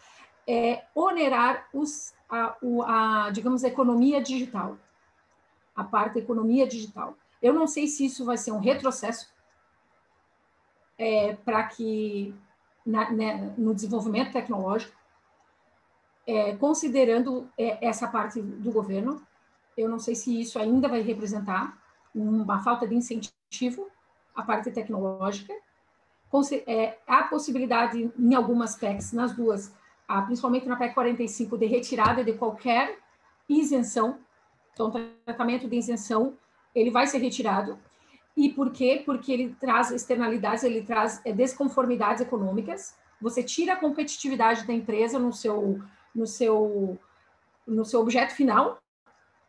é onerar os, a, a, digamos, a economia digital, a parte da economia digital. Eu não sei se isso vai ser um retrocesso é, para que na, né, no desenvolvimento tecnológico, é, considerando é, essa parte do governo, eu não sei se isso ainda vai representar uma falta de incentivo à parte tecnológica. É, há possibilidade, em algumas PECs, nas duas, principalmente na PEC 45, de retirada de qualquer isenção. Então, o tratamento de isenção, ele vai ser retirado. E por quê? Porque ele traz externalidades, ele traz é, desconformidades econômicas. Você tira a competitividade da empresa no seu, no seu, no seu objeto final,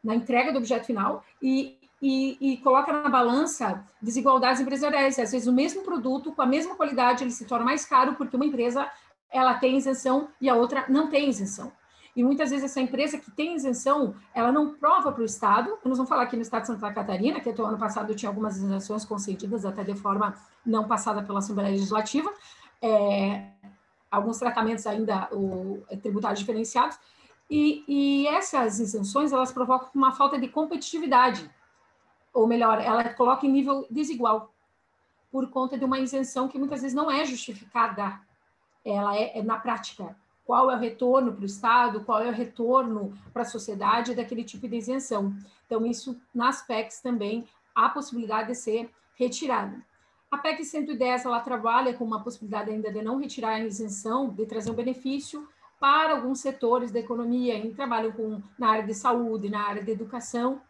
na entrega do objeto final, e, e, e, coloca na balança desigualdades empresariais. Às vezes, o mesmo produto, com a mesma qualidade, ele se torna mais caro porque uma empresa ela tem isenção e a outra não tem isenção. E muitas vezes essa empresa que tem isenção, ela não prova para o Estado. Nós vamos falar aqui no Estado de Santa Catarina, que até o ano passado tinha algumas isenções concedidas, até de forma não passada pela Assembleia Legislativa. É, alguns tratamentos ainda o, é, tributários diferenciados. E, e essas isenções, elas provocam uma falta de competitividade ou melhor, ela coloca em nível desigual, por conta de uma isenção que muitas vezes não é justificada. Ela é, é na prática. Qual é o retorno para o Estado, qual é o retorno para a sociedade daquele tipo de isenção. Então, isso nas PECs também há possibilidade de ser retirada. A PEC 110 ela trabalha com uma possibilidade ainda de não retirar a isenção, de trazer um benefício para alguns setores da economia, em trabalho com, na área de saúde, na área de educação,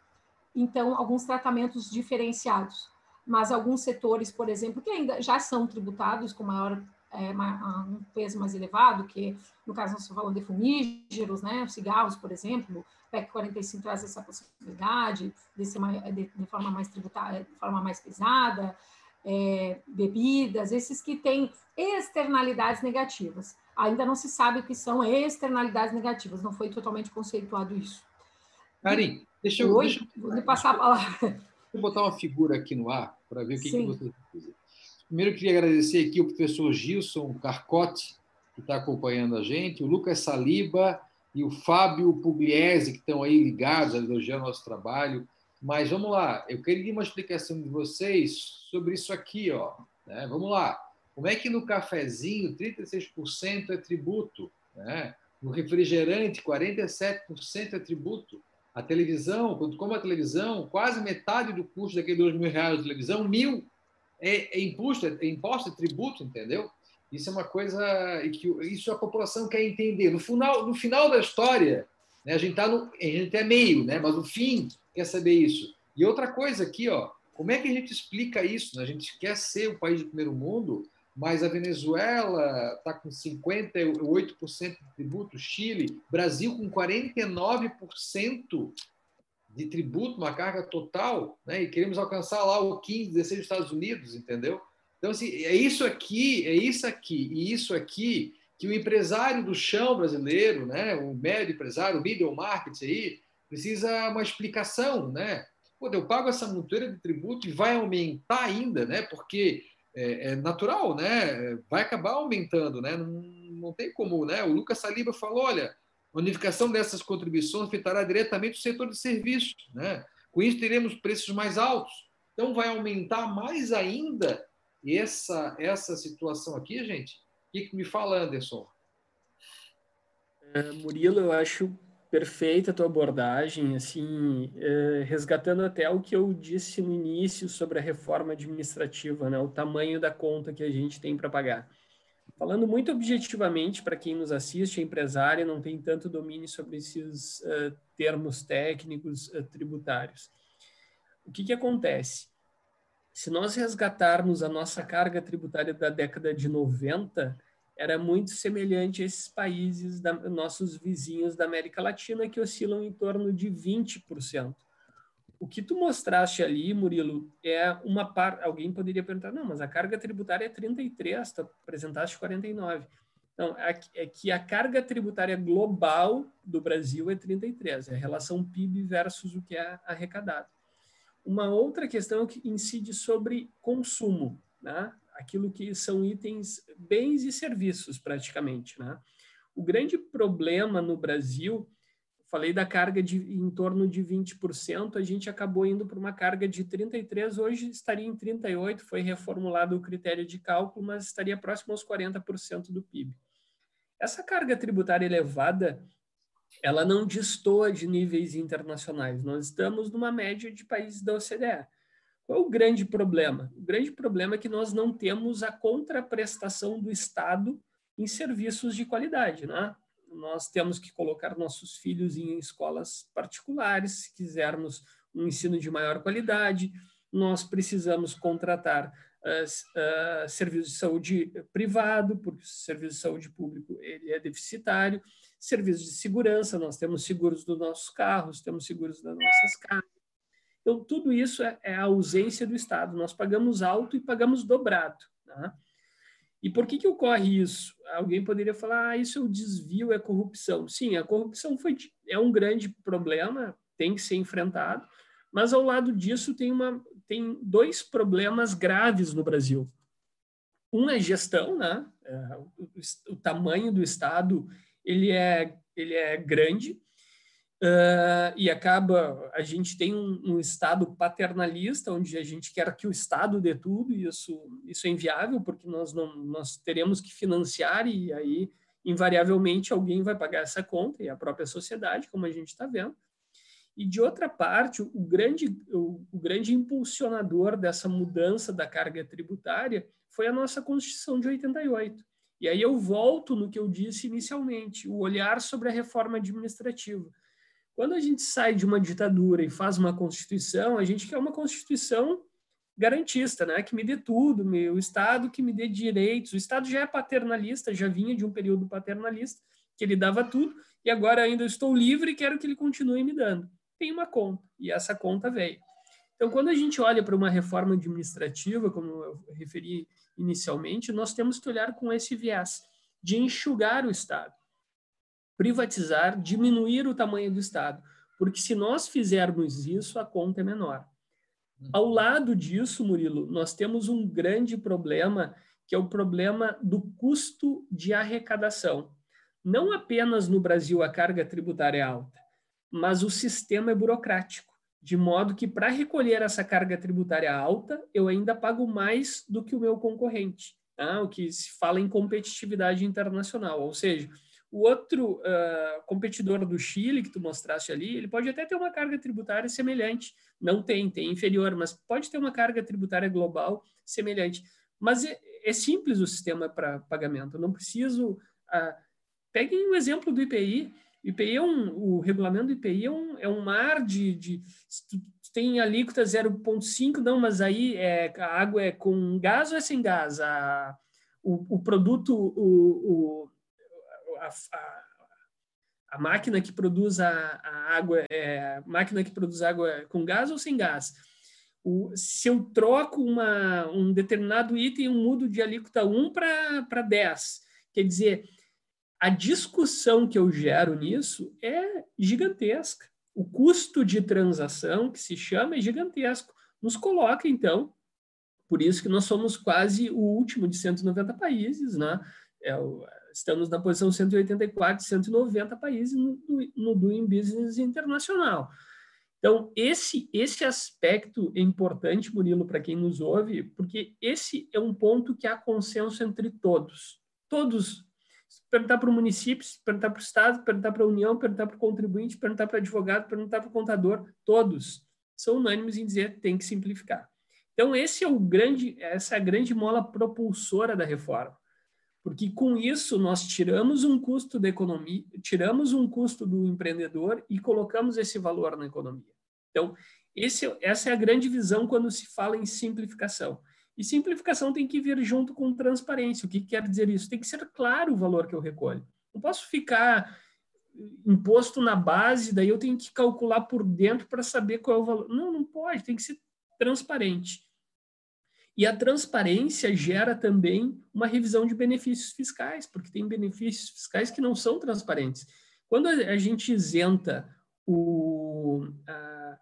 então, alguns tratamentos diferenciados. Mas alguns setores, por exemplo, que ainda já são tributados com maior é, um peso mais elevado, que no caso nós estamos falando de fumígeros, né, cigarros, por exemplo, o PEC 45 traz essa possibilidade de, ser mais, de, de forma mais tributária, de forma mais pesada, é, bebidas, esses que têm externalidades negativas. Ainda não se sabe o que são externalidades negativas, não foi totalmente conceituado isso. Karim, deixa eu, Oi, deixa eu, vou passar a palavra. Deixa eu botar uma figura aqui no ar para ver o que, que você fazer. Primeiro, eu queria agradecer aqui o professor Gilson Carcotti, que está acompanhando a gente, o Lucas Saliba e o Fábio Pugliese, que estão aí ligados, elogiando nosso trabalho. Mas vamos lá, eu queria uma explicação de vocês sobre isso aqui. Ó, né? Vamos lá. Como é que no cafezinho 36% é tributo? Né? No refrigerante, 47% é tributo. A televisão, compra a televisão, quase metade do custo daqueles dois mil reais de televisão, mil é, é imposto, é, imposto, é tributo, entendeu? Isso é uma coisa que isso a população quer entender. No final, no final da história, né, a gente tá no, a gente é meio, né? Mas o fim quer saber isso. E outra coisa aqui, ó, como é que a gente explica isso? Né? A gente quer ser o país de primeiro mundo, mas a Venezuela está com 58% de tributo, Chile, Brasil com 49% de tributo, uma carga total, né? e queremos alcançar lá o 15, 16 dos Estados Unidos, entendeu? Então, assim, é isso aqui, é isso aqui e isso aqui que o empresário do chão brasileiro, né, o médio empresário, o middle market aí, precisa uma explicação, né? Pô, eu pago essa monteira de tributo e vai aumentar ainda, né? Porque é, é natural, né? Vai acabar aumentando, né? Não, não tem como, né? O Lucas Saliba falou, olha, a unificação dessas contribuições afetará diretamente o setor de serviços, né? Com isso teremos preços mais altos. Então vai aumentar mais ainda essa essa situação aqui, gente. O que, que me fala, Anderson? É, Murilo, eu acho perfeita a tua abordagem, assim, é, resgatando até o que eu disse no início sobre a reforma administrativa, né, o tamanho da conta que a gente tem para pagar. Falando muito objetivamente para quem nos assiste, é empresário, não tem tanto domínio sobre esses uh, termos técnicos uh, tributários. O que, que acontece? Se nós resgatarmos a nossa carga tributária da década de 90, era muito semelhante a esses países, da, nossos vizinhos da América Latina, que oscilam em torno de 20%. O que tu mostraste ali, Murilo, é uma parte. Alguém poderia perguntar, não, mas a carga tributária é 33, tu apresentaste 49. Então, é que a carga tributária global do Brasil é 33, é a relação PIB versus o que é arrecadado. Uma outra questão que incide sobre consumo, né? Aquilo que são itens, bens e serviços, praticamente. Né? O grande problema no Brasil, falei da carga de em torno de 20%, a gente acabou indo para uma carga de 33%, hoje estaria em 38%, foi reformulado o critério de cálculo, mas estaria próximo aos 40% do PIB. Essa carga tributária elevada, ela não destoa de níveis internacionais. Nós estamos numa média de países da OCDE. Qual é o grande problema? O grande problema é que nós não temos a contraprestação do Estado em serviços de qualidade, né? Nós temos que colocar nossos filhos em escolas particulares, se quisermos um ensino de maior qualidade, nós precisamos contratar uh, uh, serviços de saúde privado, porque o serviço de saúde público ele é deficitário, serviços de segurança, nós temos seguros dos nossos carros, temos seguros das nossas casas, então, tudo isso é, é a ausência do Estado. Nós pagamos alto e pagamos dobrado. Tá? E por que, que ocorre isso? Alguém poderia falar, ah, isso é o desvio, é corrupção. Sim, a corrupção foi, é um grande problema, tem que ser enfrentado, mas ao lado disso tem, uma, tem dois problemas graves no Brasil. Um é gestão, né? É, o, o, tamanho do Estado ele é, ele é grande, Uh, e acaba a gente tem um, um, estado paternalista onde a gente quer que o estado dê tudo e isso isso é inviável porque nós não nós teremos que financiar e aí invariavelmente alguém vai pagar essa conta e a própria sociedade como a gente está vendo. E de outra parte o grande o, o grande impulsionador dessa mudança da carga tributária foi a nossa constituição de 88 e aí eu volto no que eu disse inicialmente o olhar sobre a reforma administrativa quando a gente sai de uma ditadura e faz uma constituição, a gente quer uma constituição garantista, né? Que me dê tudo, o Estado que me dê direitos. O Estado já é paternalista, já vinha de um período paternalista, que ele dava tudo, e agora ainda estou livre e quero que ele continue me dando. Tem uma conta, e essa conta veio. Então, quando a gente olha para uma reforma administrativa, como eu referi inicialmente, nós temos que olhar com esse viés de enxugar o Estado privatizar, diminuir o tamanho do Estado, porque se nós fizermos isso, a conta é menor. Uhum. Ao lado disso, Murilo, nós temos um grande problema, que é o problema do custo de arrecadação. Não apenas no Brasil a carga tributária é alta, mas o sistema é burocrático, de modo que para recolher essa carga tributária alta, eu ainda pago mais do que o meu concorrente, tá? o que se fala em competitividade internacional, ou seja, o outro uh, competidor do Chile que tu mostraste ali, ele pode até ter uma carga tributária semelhante. Não tem, tem inferior, mas pode ter uma carga tributária global semelhante. Mas é, é simples o sistema para pagamento. Eu não preciso. Uh, peguem o exemplo do IPI. IPI é um, o regulamento do IPI é um, é um mar de, de tem alíquota 0,5, não, mas aí é, a água é com gás ou é sem gás? A, o, o produto, o, o a, a, a máquina que produz a, a água é máquina que produz água com gás ou sem gás? O, se eu troco uma, um determinado item, eu mudo de alíquota 1 para 10. Quer dizer, a discussão que eu gero nisso é gigantesca. O custo de transação, que se chama, é gigantesco. Nos coloca, então, por isso que nós somos quase o último de 190 países, né? É, estamos na posição 184 de 190 países no, no Doing Business Internacional. Então, esse, esse aspecto é importante, Murilo, para quem nos ouve, porque esse é um ponto que há consenso entre todos. Todos. Perguntar para o município, perguntar para o Estado, perguntar para a União, perguntar para o contribuinte, perguntar para o advogado, perguntar para o contador, todos são unânimes em dizer tem que simplificar. Então, esse é o grande, essa é a grande mola propulsora da reforma. Porque com isso nós tiramos um custo da economia, tiramos um custo do empreendedor e colocamos esse valor na economia. Então, esse, essa é a grande visão quando se fala em simplificação. E simplificação tem que vir junto com transparência. O que quer dizer isso? Tem que ser claro o valor que eu recolho. Não posso ficar imposto na base, daí eu tenho que calcular por dentro para saber qual é o valor. Não, não pode, tem que ser transparente. E a transparência gera também uma revisão de benefícios fiscais, porque tem benefícios fiscais que não são transparentes. Quando a gente isenta o, a,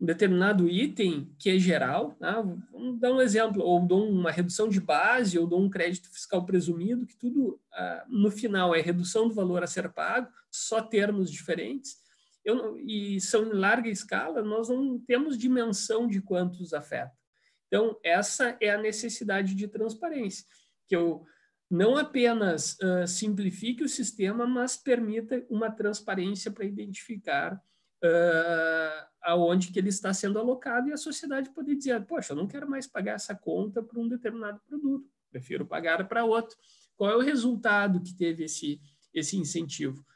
um determinado item que é geral, né? vamos dar um exemplo, ou dou uma redução de base, ou dou um crédito fiscal presumido, que tudo no final é redução do valor a ser pago, só termos diferentes, e são em larga escala, nós não temos dimensão de quantos afeta. Então, essa é a necessidade de transparência, que eu não apenas uh, simplifique o sistema, mas permita uma transparência para identificar uh, aonde que ele está sendo alocado e a sociedade poder dizer, poxa, eu não quero mais pagar essa conta para um determinado produto, prefiro pagar para outro. Qual é o resultado que teve esse, esse incentivo?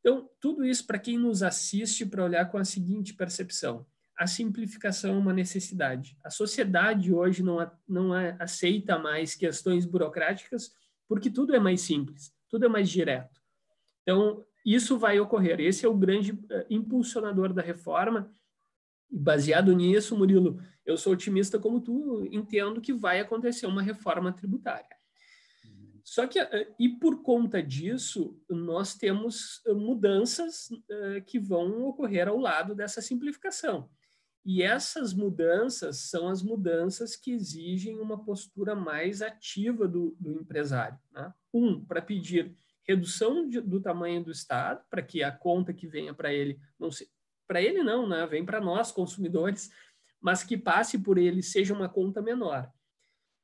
Então, tudo isso para quem nos assiste para olhar com a seguinte percepção a simplificação é uma necessidade. A sociedade hoje não, não aceita mais questões burocráticas porque tudo é mais simples, tudo é mais direto. Então, isso vai ocorrer. Esse é o grande uh, impulsionador da reforma. E baseado nisso, Murilo, eu sou otimista como tu, entendo que vai acontecer uma reforma tributária. Só que, uh, e por conta disso, nós temos uh, mudanças que vão ocorrer ao lado dessa simplificação. E essas mudanças são as mudanças que exigem uma postura mais ativa do, do empresário. Né? Um, para pedir redução de, do tamanho do Estado, para que a conta que venha para ele, não para ele não, né? vem para nós, consumidores, mas que passe por ele seja uma conta menor.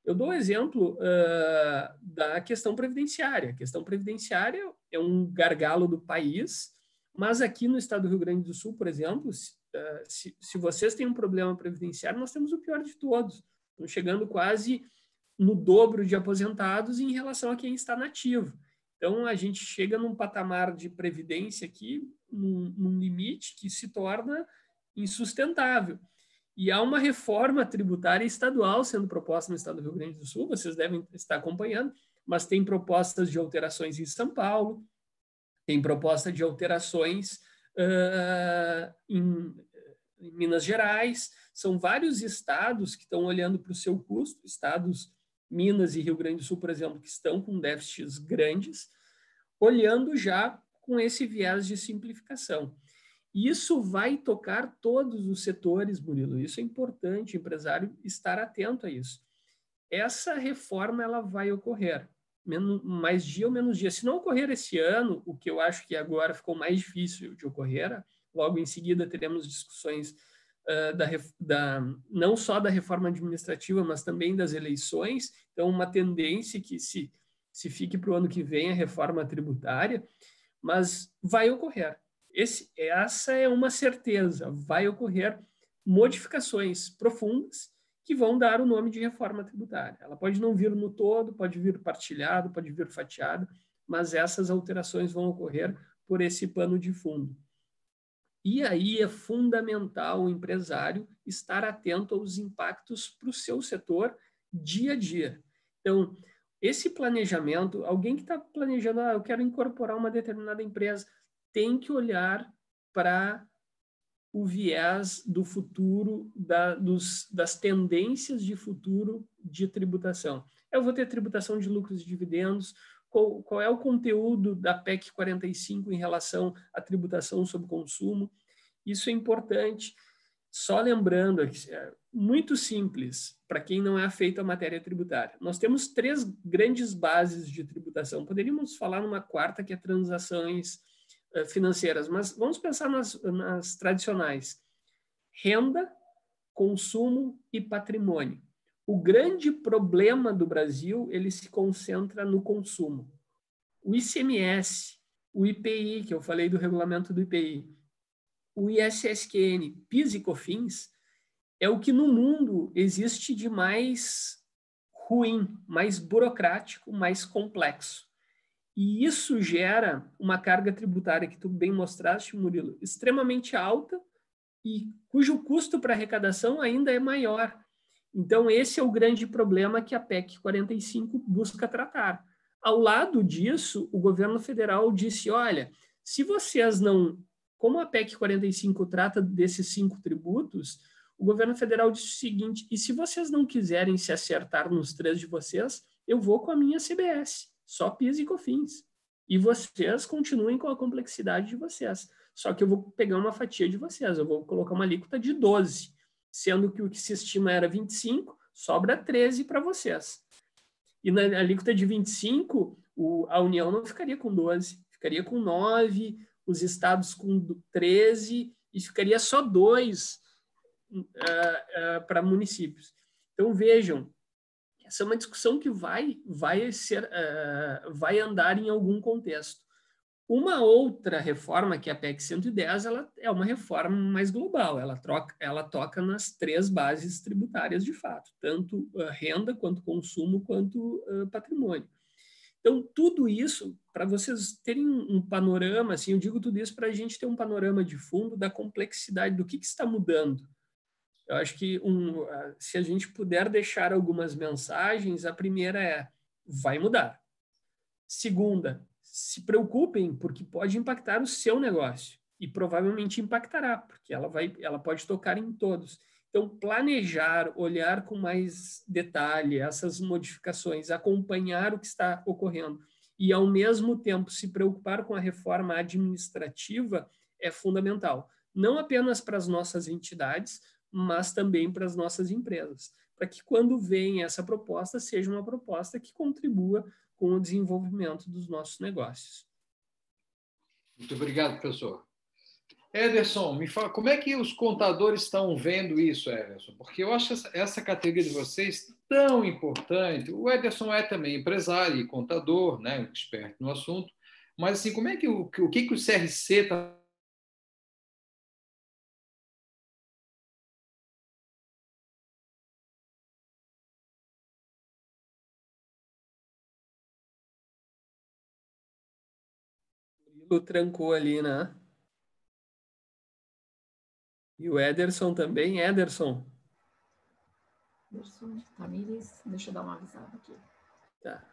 Eu dou o exemplo uh, da questão previdenciária. A questão previdenciária é um gargalo do país, mas aqui no estado do Rio Grande do Sul, por exemplo, uh, se, se vocês têm um problema previdenciário, nós temos o pior de todos. Estamos chegando quase no dobro de aposentados em relação a quem está nativo. Então, a gente chega num patamar de previdência aqui, num, num limite que se torna insustentável. E há uma reforma tributária estadual sendo proposta no estado do Rio Grande do Sul, vocês devem estar acompanhando, mas tem propostas de alterações em São Paulo, tem proposta de alterações uh, em, em, Minas Gerais. São vários estados que estão olhando para o seu custo, estados Minas e Rio Grande do Sul, por exemplo, que estão com déficits grandes, olhando já com esse viés de simplificação. Isso vai tocar todos os setores, Murilo. Isso é importante, empresário estar atento a isso. Essa reforma ela vai ocorrer menos, mais dia ou menos dia. Se não ocorrer esse ano, o que eu acho que agora ficou mais difícil de ocorrer, logo em seguida teremos discussões uh, da, da, não só da reforma administrativa, mas também das eleições. Então, uma tendência que se, se fique para o ano que vem a reforma tributária, mas vai ocorrer. Esse, essa é uma certeza, vai ocorrer modificações profundas que vão dar o nome de reforma tributária. Ela pode não vir no todo, pode vir partilhado, pode vir fatiado, mas essas alterações vão ocorrer por esse pano de fundo. E aí é fundamental o empresário estar atento aos impactos para o seu setor dia a dia. Então, esse planejamento, alguém que está planejando, ah, eu quero incorporar uma determinada empresa, tem que olhar para o viés do futuro, da, dos, das tendências de futuro de tributação. Eu vou ter tributação de lucros e dividendos, qual, qual, é o conteúdo da PEC 45 em relação à tributação sobre consumo. Isso é importante. Só lembrando, é muito simples para quem não é afeito à matéria tributária. Nós temos três grandes bases de tributação. Poderíamos falar numa quarta, que é transações financeiras, mas vamos pensar nas, nas tradicionais: renda, consumo e patrimônio. O grande problema do Brasil ele se concentra no consumo. O ICMS, o IPI, que eu falei do regulamento do IPI, o ISSQN, PIS e COFINS, é o que no mundo existe de mais ruim, mais burocrático, mais complexo. E isso gera uma carga tributária que tu bem mostraste, Murilo, extremamente alta e cujo custo para arrecadação ainda é maior. Então, esse é o grande problema que a PEC 45 busca tratar. Ao lado disso, o governo federal disse: olha, se vocês não. Como a PEC 45 trata desses cinco tributos, o governo federal disse o seguinte: e se vocês não quiserem se acertar nos três de vocês, eu vou com a minha CBS só PIS e COFINS. E vocês continuem com a complexidade de vocês. Só que eu vou pegar uma fatia de vocês, eu vou colocar uma alíquota de 12, sendo que o que se estima era 25, sobra 13 para vocês. E na alíquota de 25, o, a União não ficaria com 12, ficaria com 9, os estados com 13 e ficaria só 2 uh, uh, para municípios. Então vejam, essa é uma discussão que vai vai ser uh, vai andar em algum contexto. Uma outra reforma que é a PEC 110, ela é uma reforma mais global, ela troca ela toca nas três bases tributárias de fato, tanto uh, renda quanto consumo quanto uh, patrimônio. Então, tudo isso, para vocês terem um panorama, assim, eu digo tudo isso para a gente ter um panorama de fundo da complexidade do que, que está mudando eu acho que um, se a gente puder deixar algumas mensagens, a primeira é: vai mudar. Segunda, se preocupem, porque pode impactar o seu negócio e provavelmente impactará, porque ela vai, ela pode tocar em todos. Então, planejar, olhar com mais detalhe essas modificações, acompanhar o que está ocorrendo e, ao mesmo tempo, se preocupar com a reforma administrativa é fundamental. Não apenas para as nossas entidades, mas também para as nossas empresas, para que quando vem essa proposta, seja uma proposta que contribua com o desenvolvimento dos nossos negócios. Muito obrigado, professor. Ederson, me fala, como é que os contadores estão vendo isso, Ederson? Porque eu acho essa, categoria de vocês tão importante. O Ederson é também empresário e contador, né, experto no assunto. Mas assim, como é que o, o que, que o CRC está Trancou ali, né? E o Ederson também, Ederson. Ederson, Tamires, deixa eu dar uma avisada aqui. Tá.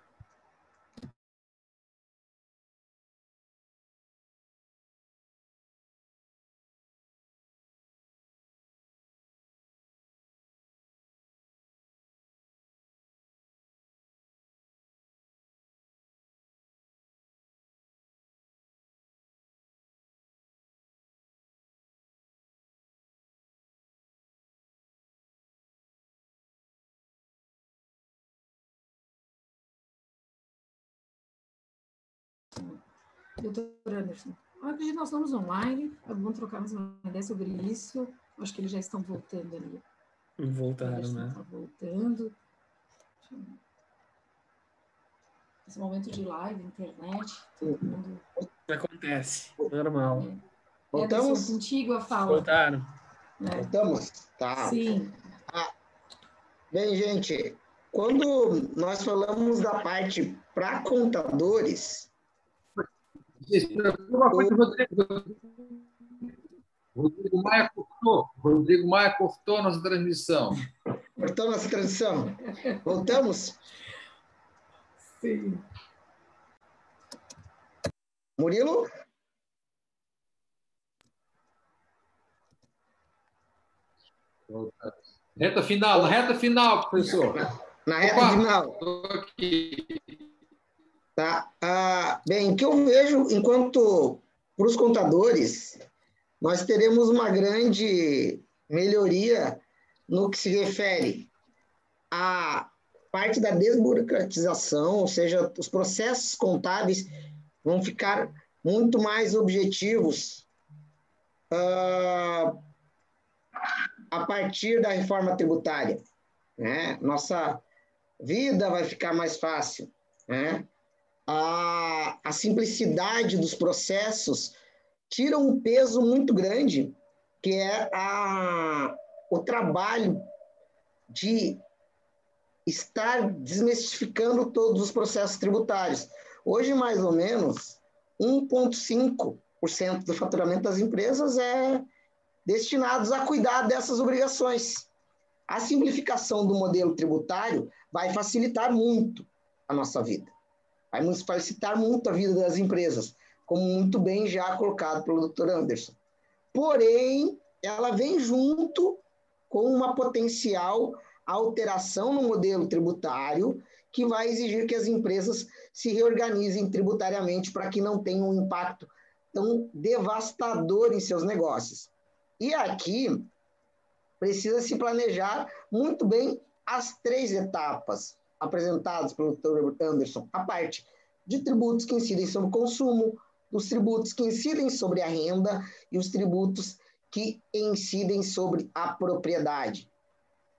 Doutor Anderson, acredito que nós estamos online, vamos trocar mais uma ideia sobre isso. Acho que eles já estão voltando ali. Voltaram, né? Voltando. Esse momento de live, internet, todo mundo... Acontece, normal. É. Voltamos? Contigo a fala. Voltaram. É. Voltamos? Tá. Sim. Ah, bem, gente, quando nós falamos da parte para contadores, Rodrigo Maia cortou. Rodrigo Maia cortou nossa transmissão. Cortou nossa transmissão. Voltamos? Sim. Murilo? Reta final, na reta final, professor. Na, reta Opa, final. aqui. Tá. Ah, bem, o que eu vejo enquanto para os contadores, nós teremos uma grande melhoria no que se refere à parte da desburocratização, ou seja, os processos contábeis vão ficar muito mais objetivos uh, a partir da reforma tributária. Né? Nossa vida vai ficar mais fácil. Né? A, a simplicidade dos processos tira um peso muito grande, que é a, o trabalho de estar desmistificando todos os processos tributários. Hoje, mais ou menos, 1,5% do faturamento das empresas é destinados a cuidar dessas obrigações. A simplificação do modelo tributário vai facilitar muito a nossa vida. Vai facilitar muito a vida das empresas, como muito bem já colocado pelo Dr. Anderson. Porém, ela vem junto com uma potencial alteração no modelo tributário que vai exigir que as empresas se reorganizem tributariamente para que não tenham um impacto tão devastador em seus negócios. E aqui precisa se planejar muito bem as três etapas apresentadas pelo Dr. Anderson, a parte de tributos que incidem sobre o consumo, os tributos que incidem sobre a renda e os tributos que incidem sobre a propriedade.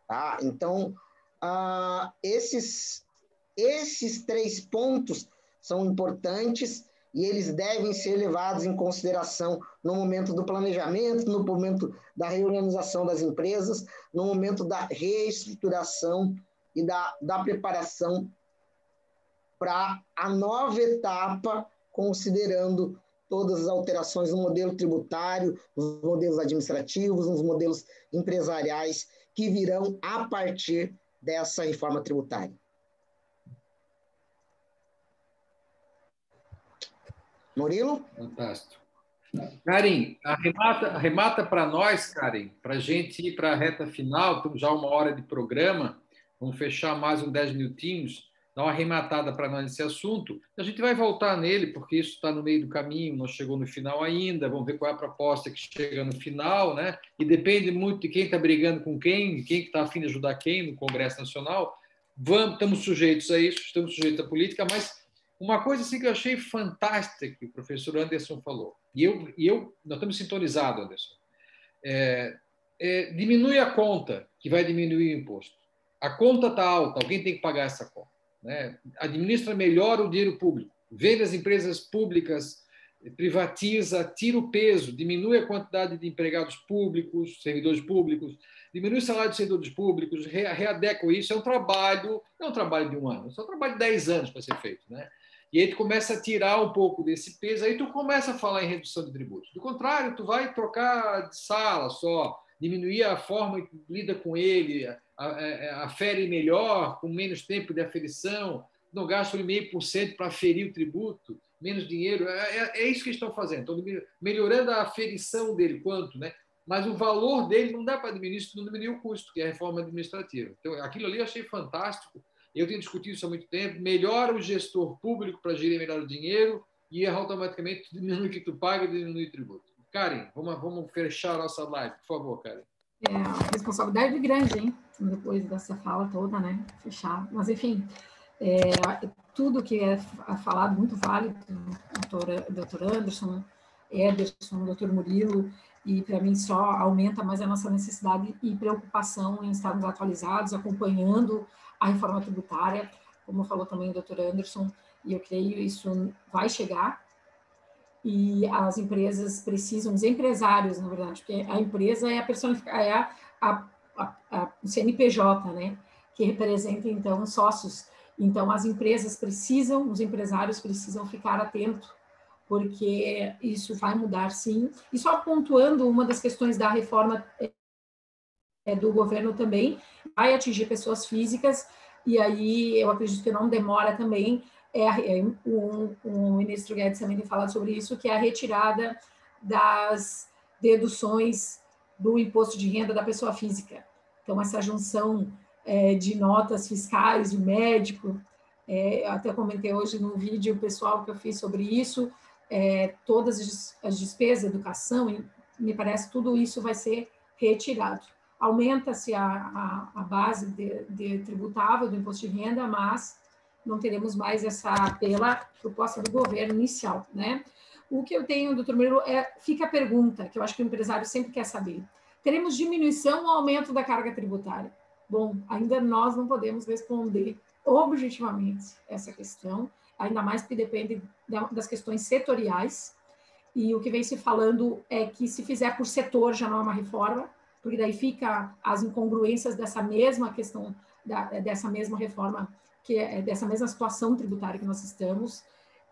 Tá? Então, uh, esses, esses três pontos são importantes e eles devem ser levados em consideração no momento do planejamento, no momento da reorganização das empresas, no momento da reestruturação e da, da preparação para a nova etapa, considerando todas as alterações no modelo tributário, nos modelos administrativos, nos modelos empresariais que virão a partir dessa reforma tributária. Murilo? Fantástico. Karen, arremata, arremata para nós, Karen, para a gente ir para a reta final, já uma hora de programa, vamos fechar mais uns 10 minutinhos, dá uma arrematada para nós nesse assunto. A gente vai voltar nele, porque isso está no meio do caminho, não chegou no final ainda, vamos ver qual é a proposta que chega no final, né? E depende muito de quem está brigando com quem, quem está afim de ajudar quem no Congresso Nacional. Vamos, estamos sujeitos a isso, estamos sujeitos à política, mas uma coisa assim que eu achei fantástica que o professor Anderson falou, e eu, e eu nós estamos sintonizados, Anderson, é, é, diminui a conta, que vai diminuir o imposto. A conta está alta, alguém tem que pagar essa conta. Né? Administra melhor o dinheiro público, vende as empresas públicas, privatiza, tira o peso, diminui a quantidade de empregados públicos, servidores públicos, diminui o salário de servidores públicos, readequa isso. É um trabalho, não é um trabalho de um ano, é um trabalho de 10 anos para ser feito. Né? E aí tu começa a tirar um pouco desse peso, aí tu começa a falar em redução de tributos. Do contrário, tu vai trocar de sala só, diminuir a forma que lida com ele, afere melhor, com menos tempo de aferição, não gasta 1,5% para aferir o tributo, menos dinheiro. É, é, é, isso que estão fazendo. Estão melhorando a aferição dele, quanto, né? Mas o valor dele não dá para diminuir se não diminuir o custo, que é a reforma administrativa. Então, aquilo ali eu achei fantástico eu tenho discutido isso há muito tempo, melhora o gestor público para gerir melhor o dinheiro e automaticamente diminui o que tu paga e diminui o tributo. Karen, vamos, vamos fechar a nossa live, por favor, Karen. É, responsabilidade grande, hein? Depois dessa fala toda, né? Fechar. Mas, enfim, é, tudo que é falado, muito válido, doutor, doutor Anderson, Ederson, doutor Murilo, e para mim só aumenta mais a nossa necessidade e preocupação em estarmos atualizados, acompanhando a reforma tributária, como falou também o doutor Anderson, e eu creio isso vai chegar, e as empresas precisam, os empresários, na verdade, porque a empresa é a personificação, é a, a, a, a, o CNPJ, né, que representa, então, sócios. Então, as empresas precisam, os empresários precisam ficar atentos, porque isso vai mudar, sim. E só pontuando uma das questões da reforma é, do governo também, vai atingir pessoas físicas, e aí eu acredito que não demora também. É, é o, o ministro Guedes também tem falado sobre isso, que é a retirada das deduções do imposto de renda da pessoa física. Então, essa junção é, de notas fiscais, de médico, é, até comentei hoje no vídeo pessoal que eu fiz sobre isso, é, todas as despesas, educação, me parece tudo isso vai ser retirado. Aumenta-se a, a, a, base de, de tributável do imposto de renda, mas não teremos mais essa pela proposta do governo inicial, né? O que eu tenho, doutor Murilo, é, fica a pergunta, que eu acho que o empresário sempre quer saber. Teremos diminuição ou aumento da carga tributária? Bom, ainda nós não podemos responder objetivamente essa questão, ainda mais que depende das questões setoriais, e o que vem se falando é que se fizer por setor já não é uma reforma, porque daí fica as incongruências dessa mesma questão, dessa mesma reforma, que é dessa mesma situação tributária que nós estamos.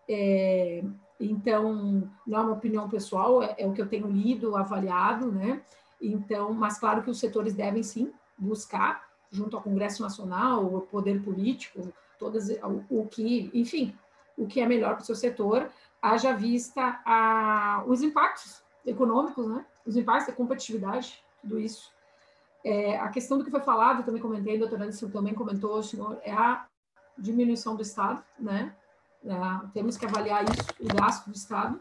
É, então, não é uma opinião pessoal, é, é, o que eu tenho lido, avaliado, né? Então, mas claro que os setores devem sim buscar, junto ao Congresso Nacional, o poder político, todas o, o que, enfim, o que é melhor para o seu setor, haja vista a, os impactos econômicos, né? os impactos da competitividade, tudo isso. É, a questão do que foi falado, também comentei, a doutora Anderson também comentou, senhor, é a diminuição do Estado, né? É, temos que avaliar isso, o gasto do Estado,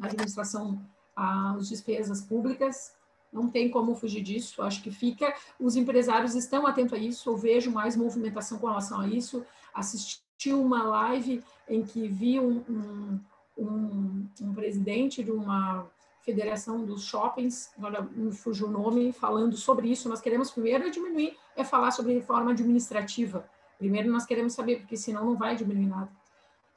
a administração, as despesas públicas, não tem como fugir disso, acho que fica, os empresários estão atentos a isso, eu vejo mais movimentação com relação a isso, assisti uma live em que vi um, um um, um presidente de uma federação dos shoppings, agora me fugiu o nome, falando sobre isso. Nós queremos primeiro diminuir, é falar sobre reforma administrativa. Primeiro nós queremos saber, porque senão não vai diminuir nada.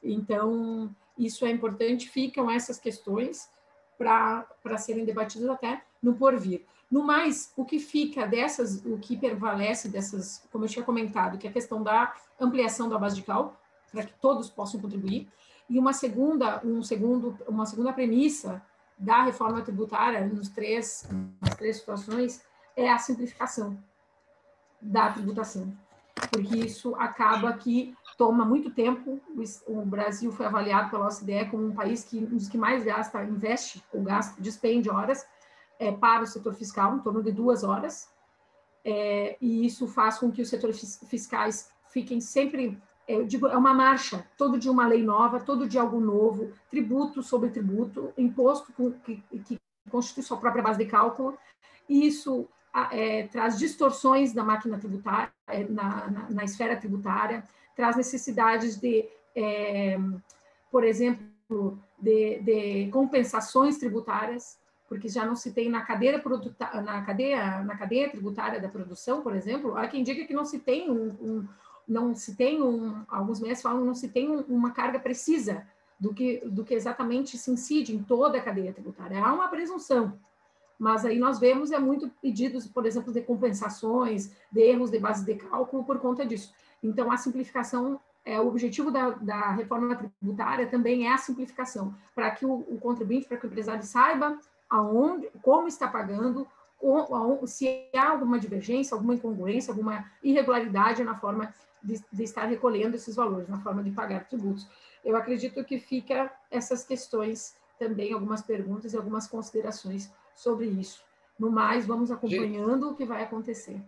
Então, isso é importante, ficam essas questões para serem debatidas até no porvir. No mais, o que fica dessas, o que prevalece dessas, como eu tinha comentado, que é a questão da ampliação da base de cálculo, para que todos possam contribuir, e uma segunda, um segundo, uma segunda premissa da reforma tributária, nos três, nas três situações, é a simplificação da tributação, porque isso acaba que toma muito tempo. O Brasil foi avaliado pela OCDE como um país que um dos que mais gasta, investe ou gasta, despende horas é, para o setor fiscal, em torno de duas horas, é, e isso faz com que os setores fiscais fiquem sempre eu digo, é uma marcha, todo dia uma lei nova, todo dia algo novo, tributo sobre tributo, imposto que, que constitui sua própria base de cálculo, e isso é, traz distorções da máquina tributária, é, na, na, na, esfera tributária, traz necessidades de, é, por exemplo, de, de, compensações tributárias, porque já não se tem na cadeia, na cadeia, na cadeia tributária da produção, por exemplo, há quem diga que não se tem um, um não se tem um, alguns meses falam não se tem um, uma carga precisa do que, do que exatamente se incide em toda a cadeia tributária. Há uma presunção, mas aí nós vemos é muito pedidos, por exemplo, de compensações, de erros de base de cálculo por conta disso. Então, a simplificação, é, o objetivo da, da reforma tributária também é a simplificação, para que o, o contribuinte, para que o empresário saiba aonde, como está pagando, se há alguma divergência, alguma incongruência, alguma irregularidade na forma de, de, estar recolhendo esses valores na forma de pagar tributos. Eu acredito que fica essas questões também, algumas perguntas e algumas considerações sobre isso. No mais, vamos acompanhando Gente, o que vai acontecer.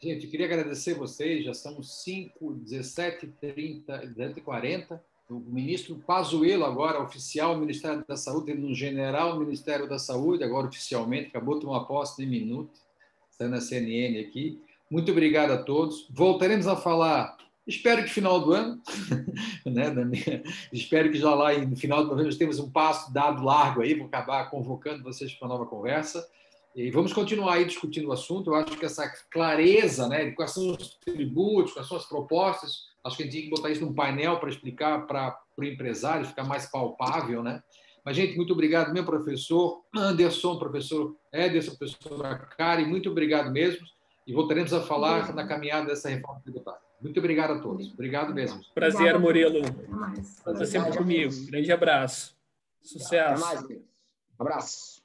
Gente, queria agradecer vocês, já estamos 5, 17, 30, 30 40. O ministro Pazuello, agora oficial do Ministério da Saúde, no general Ministério da Saúde, agora oficialmente, acabou de tomar posse de minuto, está na CNN aqui. Muito obrigado a todos. Voltaremos a falar, espero que final do ano, né? espero que já lá no final do novembro nós temos um passo dado largo aí, vou acabar convocando vocês para uma nova conversa. E vamos continuar aí discutindo o assunto. Eu acho que essa clareza, né, de quais são os tributos, quais são as propostas, acho que a gente tem que botar isso num painel para explicar para o empresário, ficar mais palpável, né? Mas, gente, muito obrigado, meu professor Anderson, professor Ederson, professora Karen, muito obrigado mesmo e voltaremos a falar na caminhada dessa reforma tributária. Muito obrigado a todos. Obrigado mesmo. Prazer, Murilo. Está sempre comigo. Grande abraço. Sucesso. Até mais. Abraço.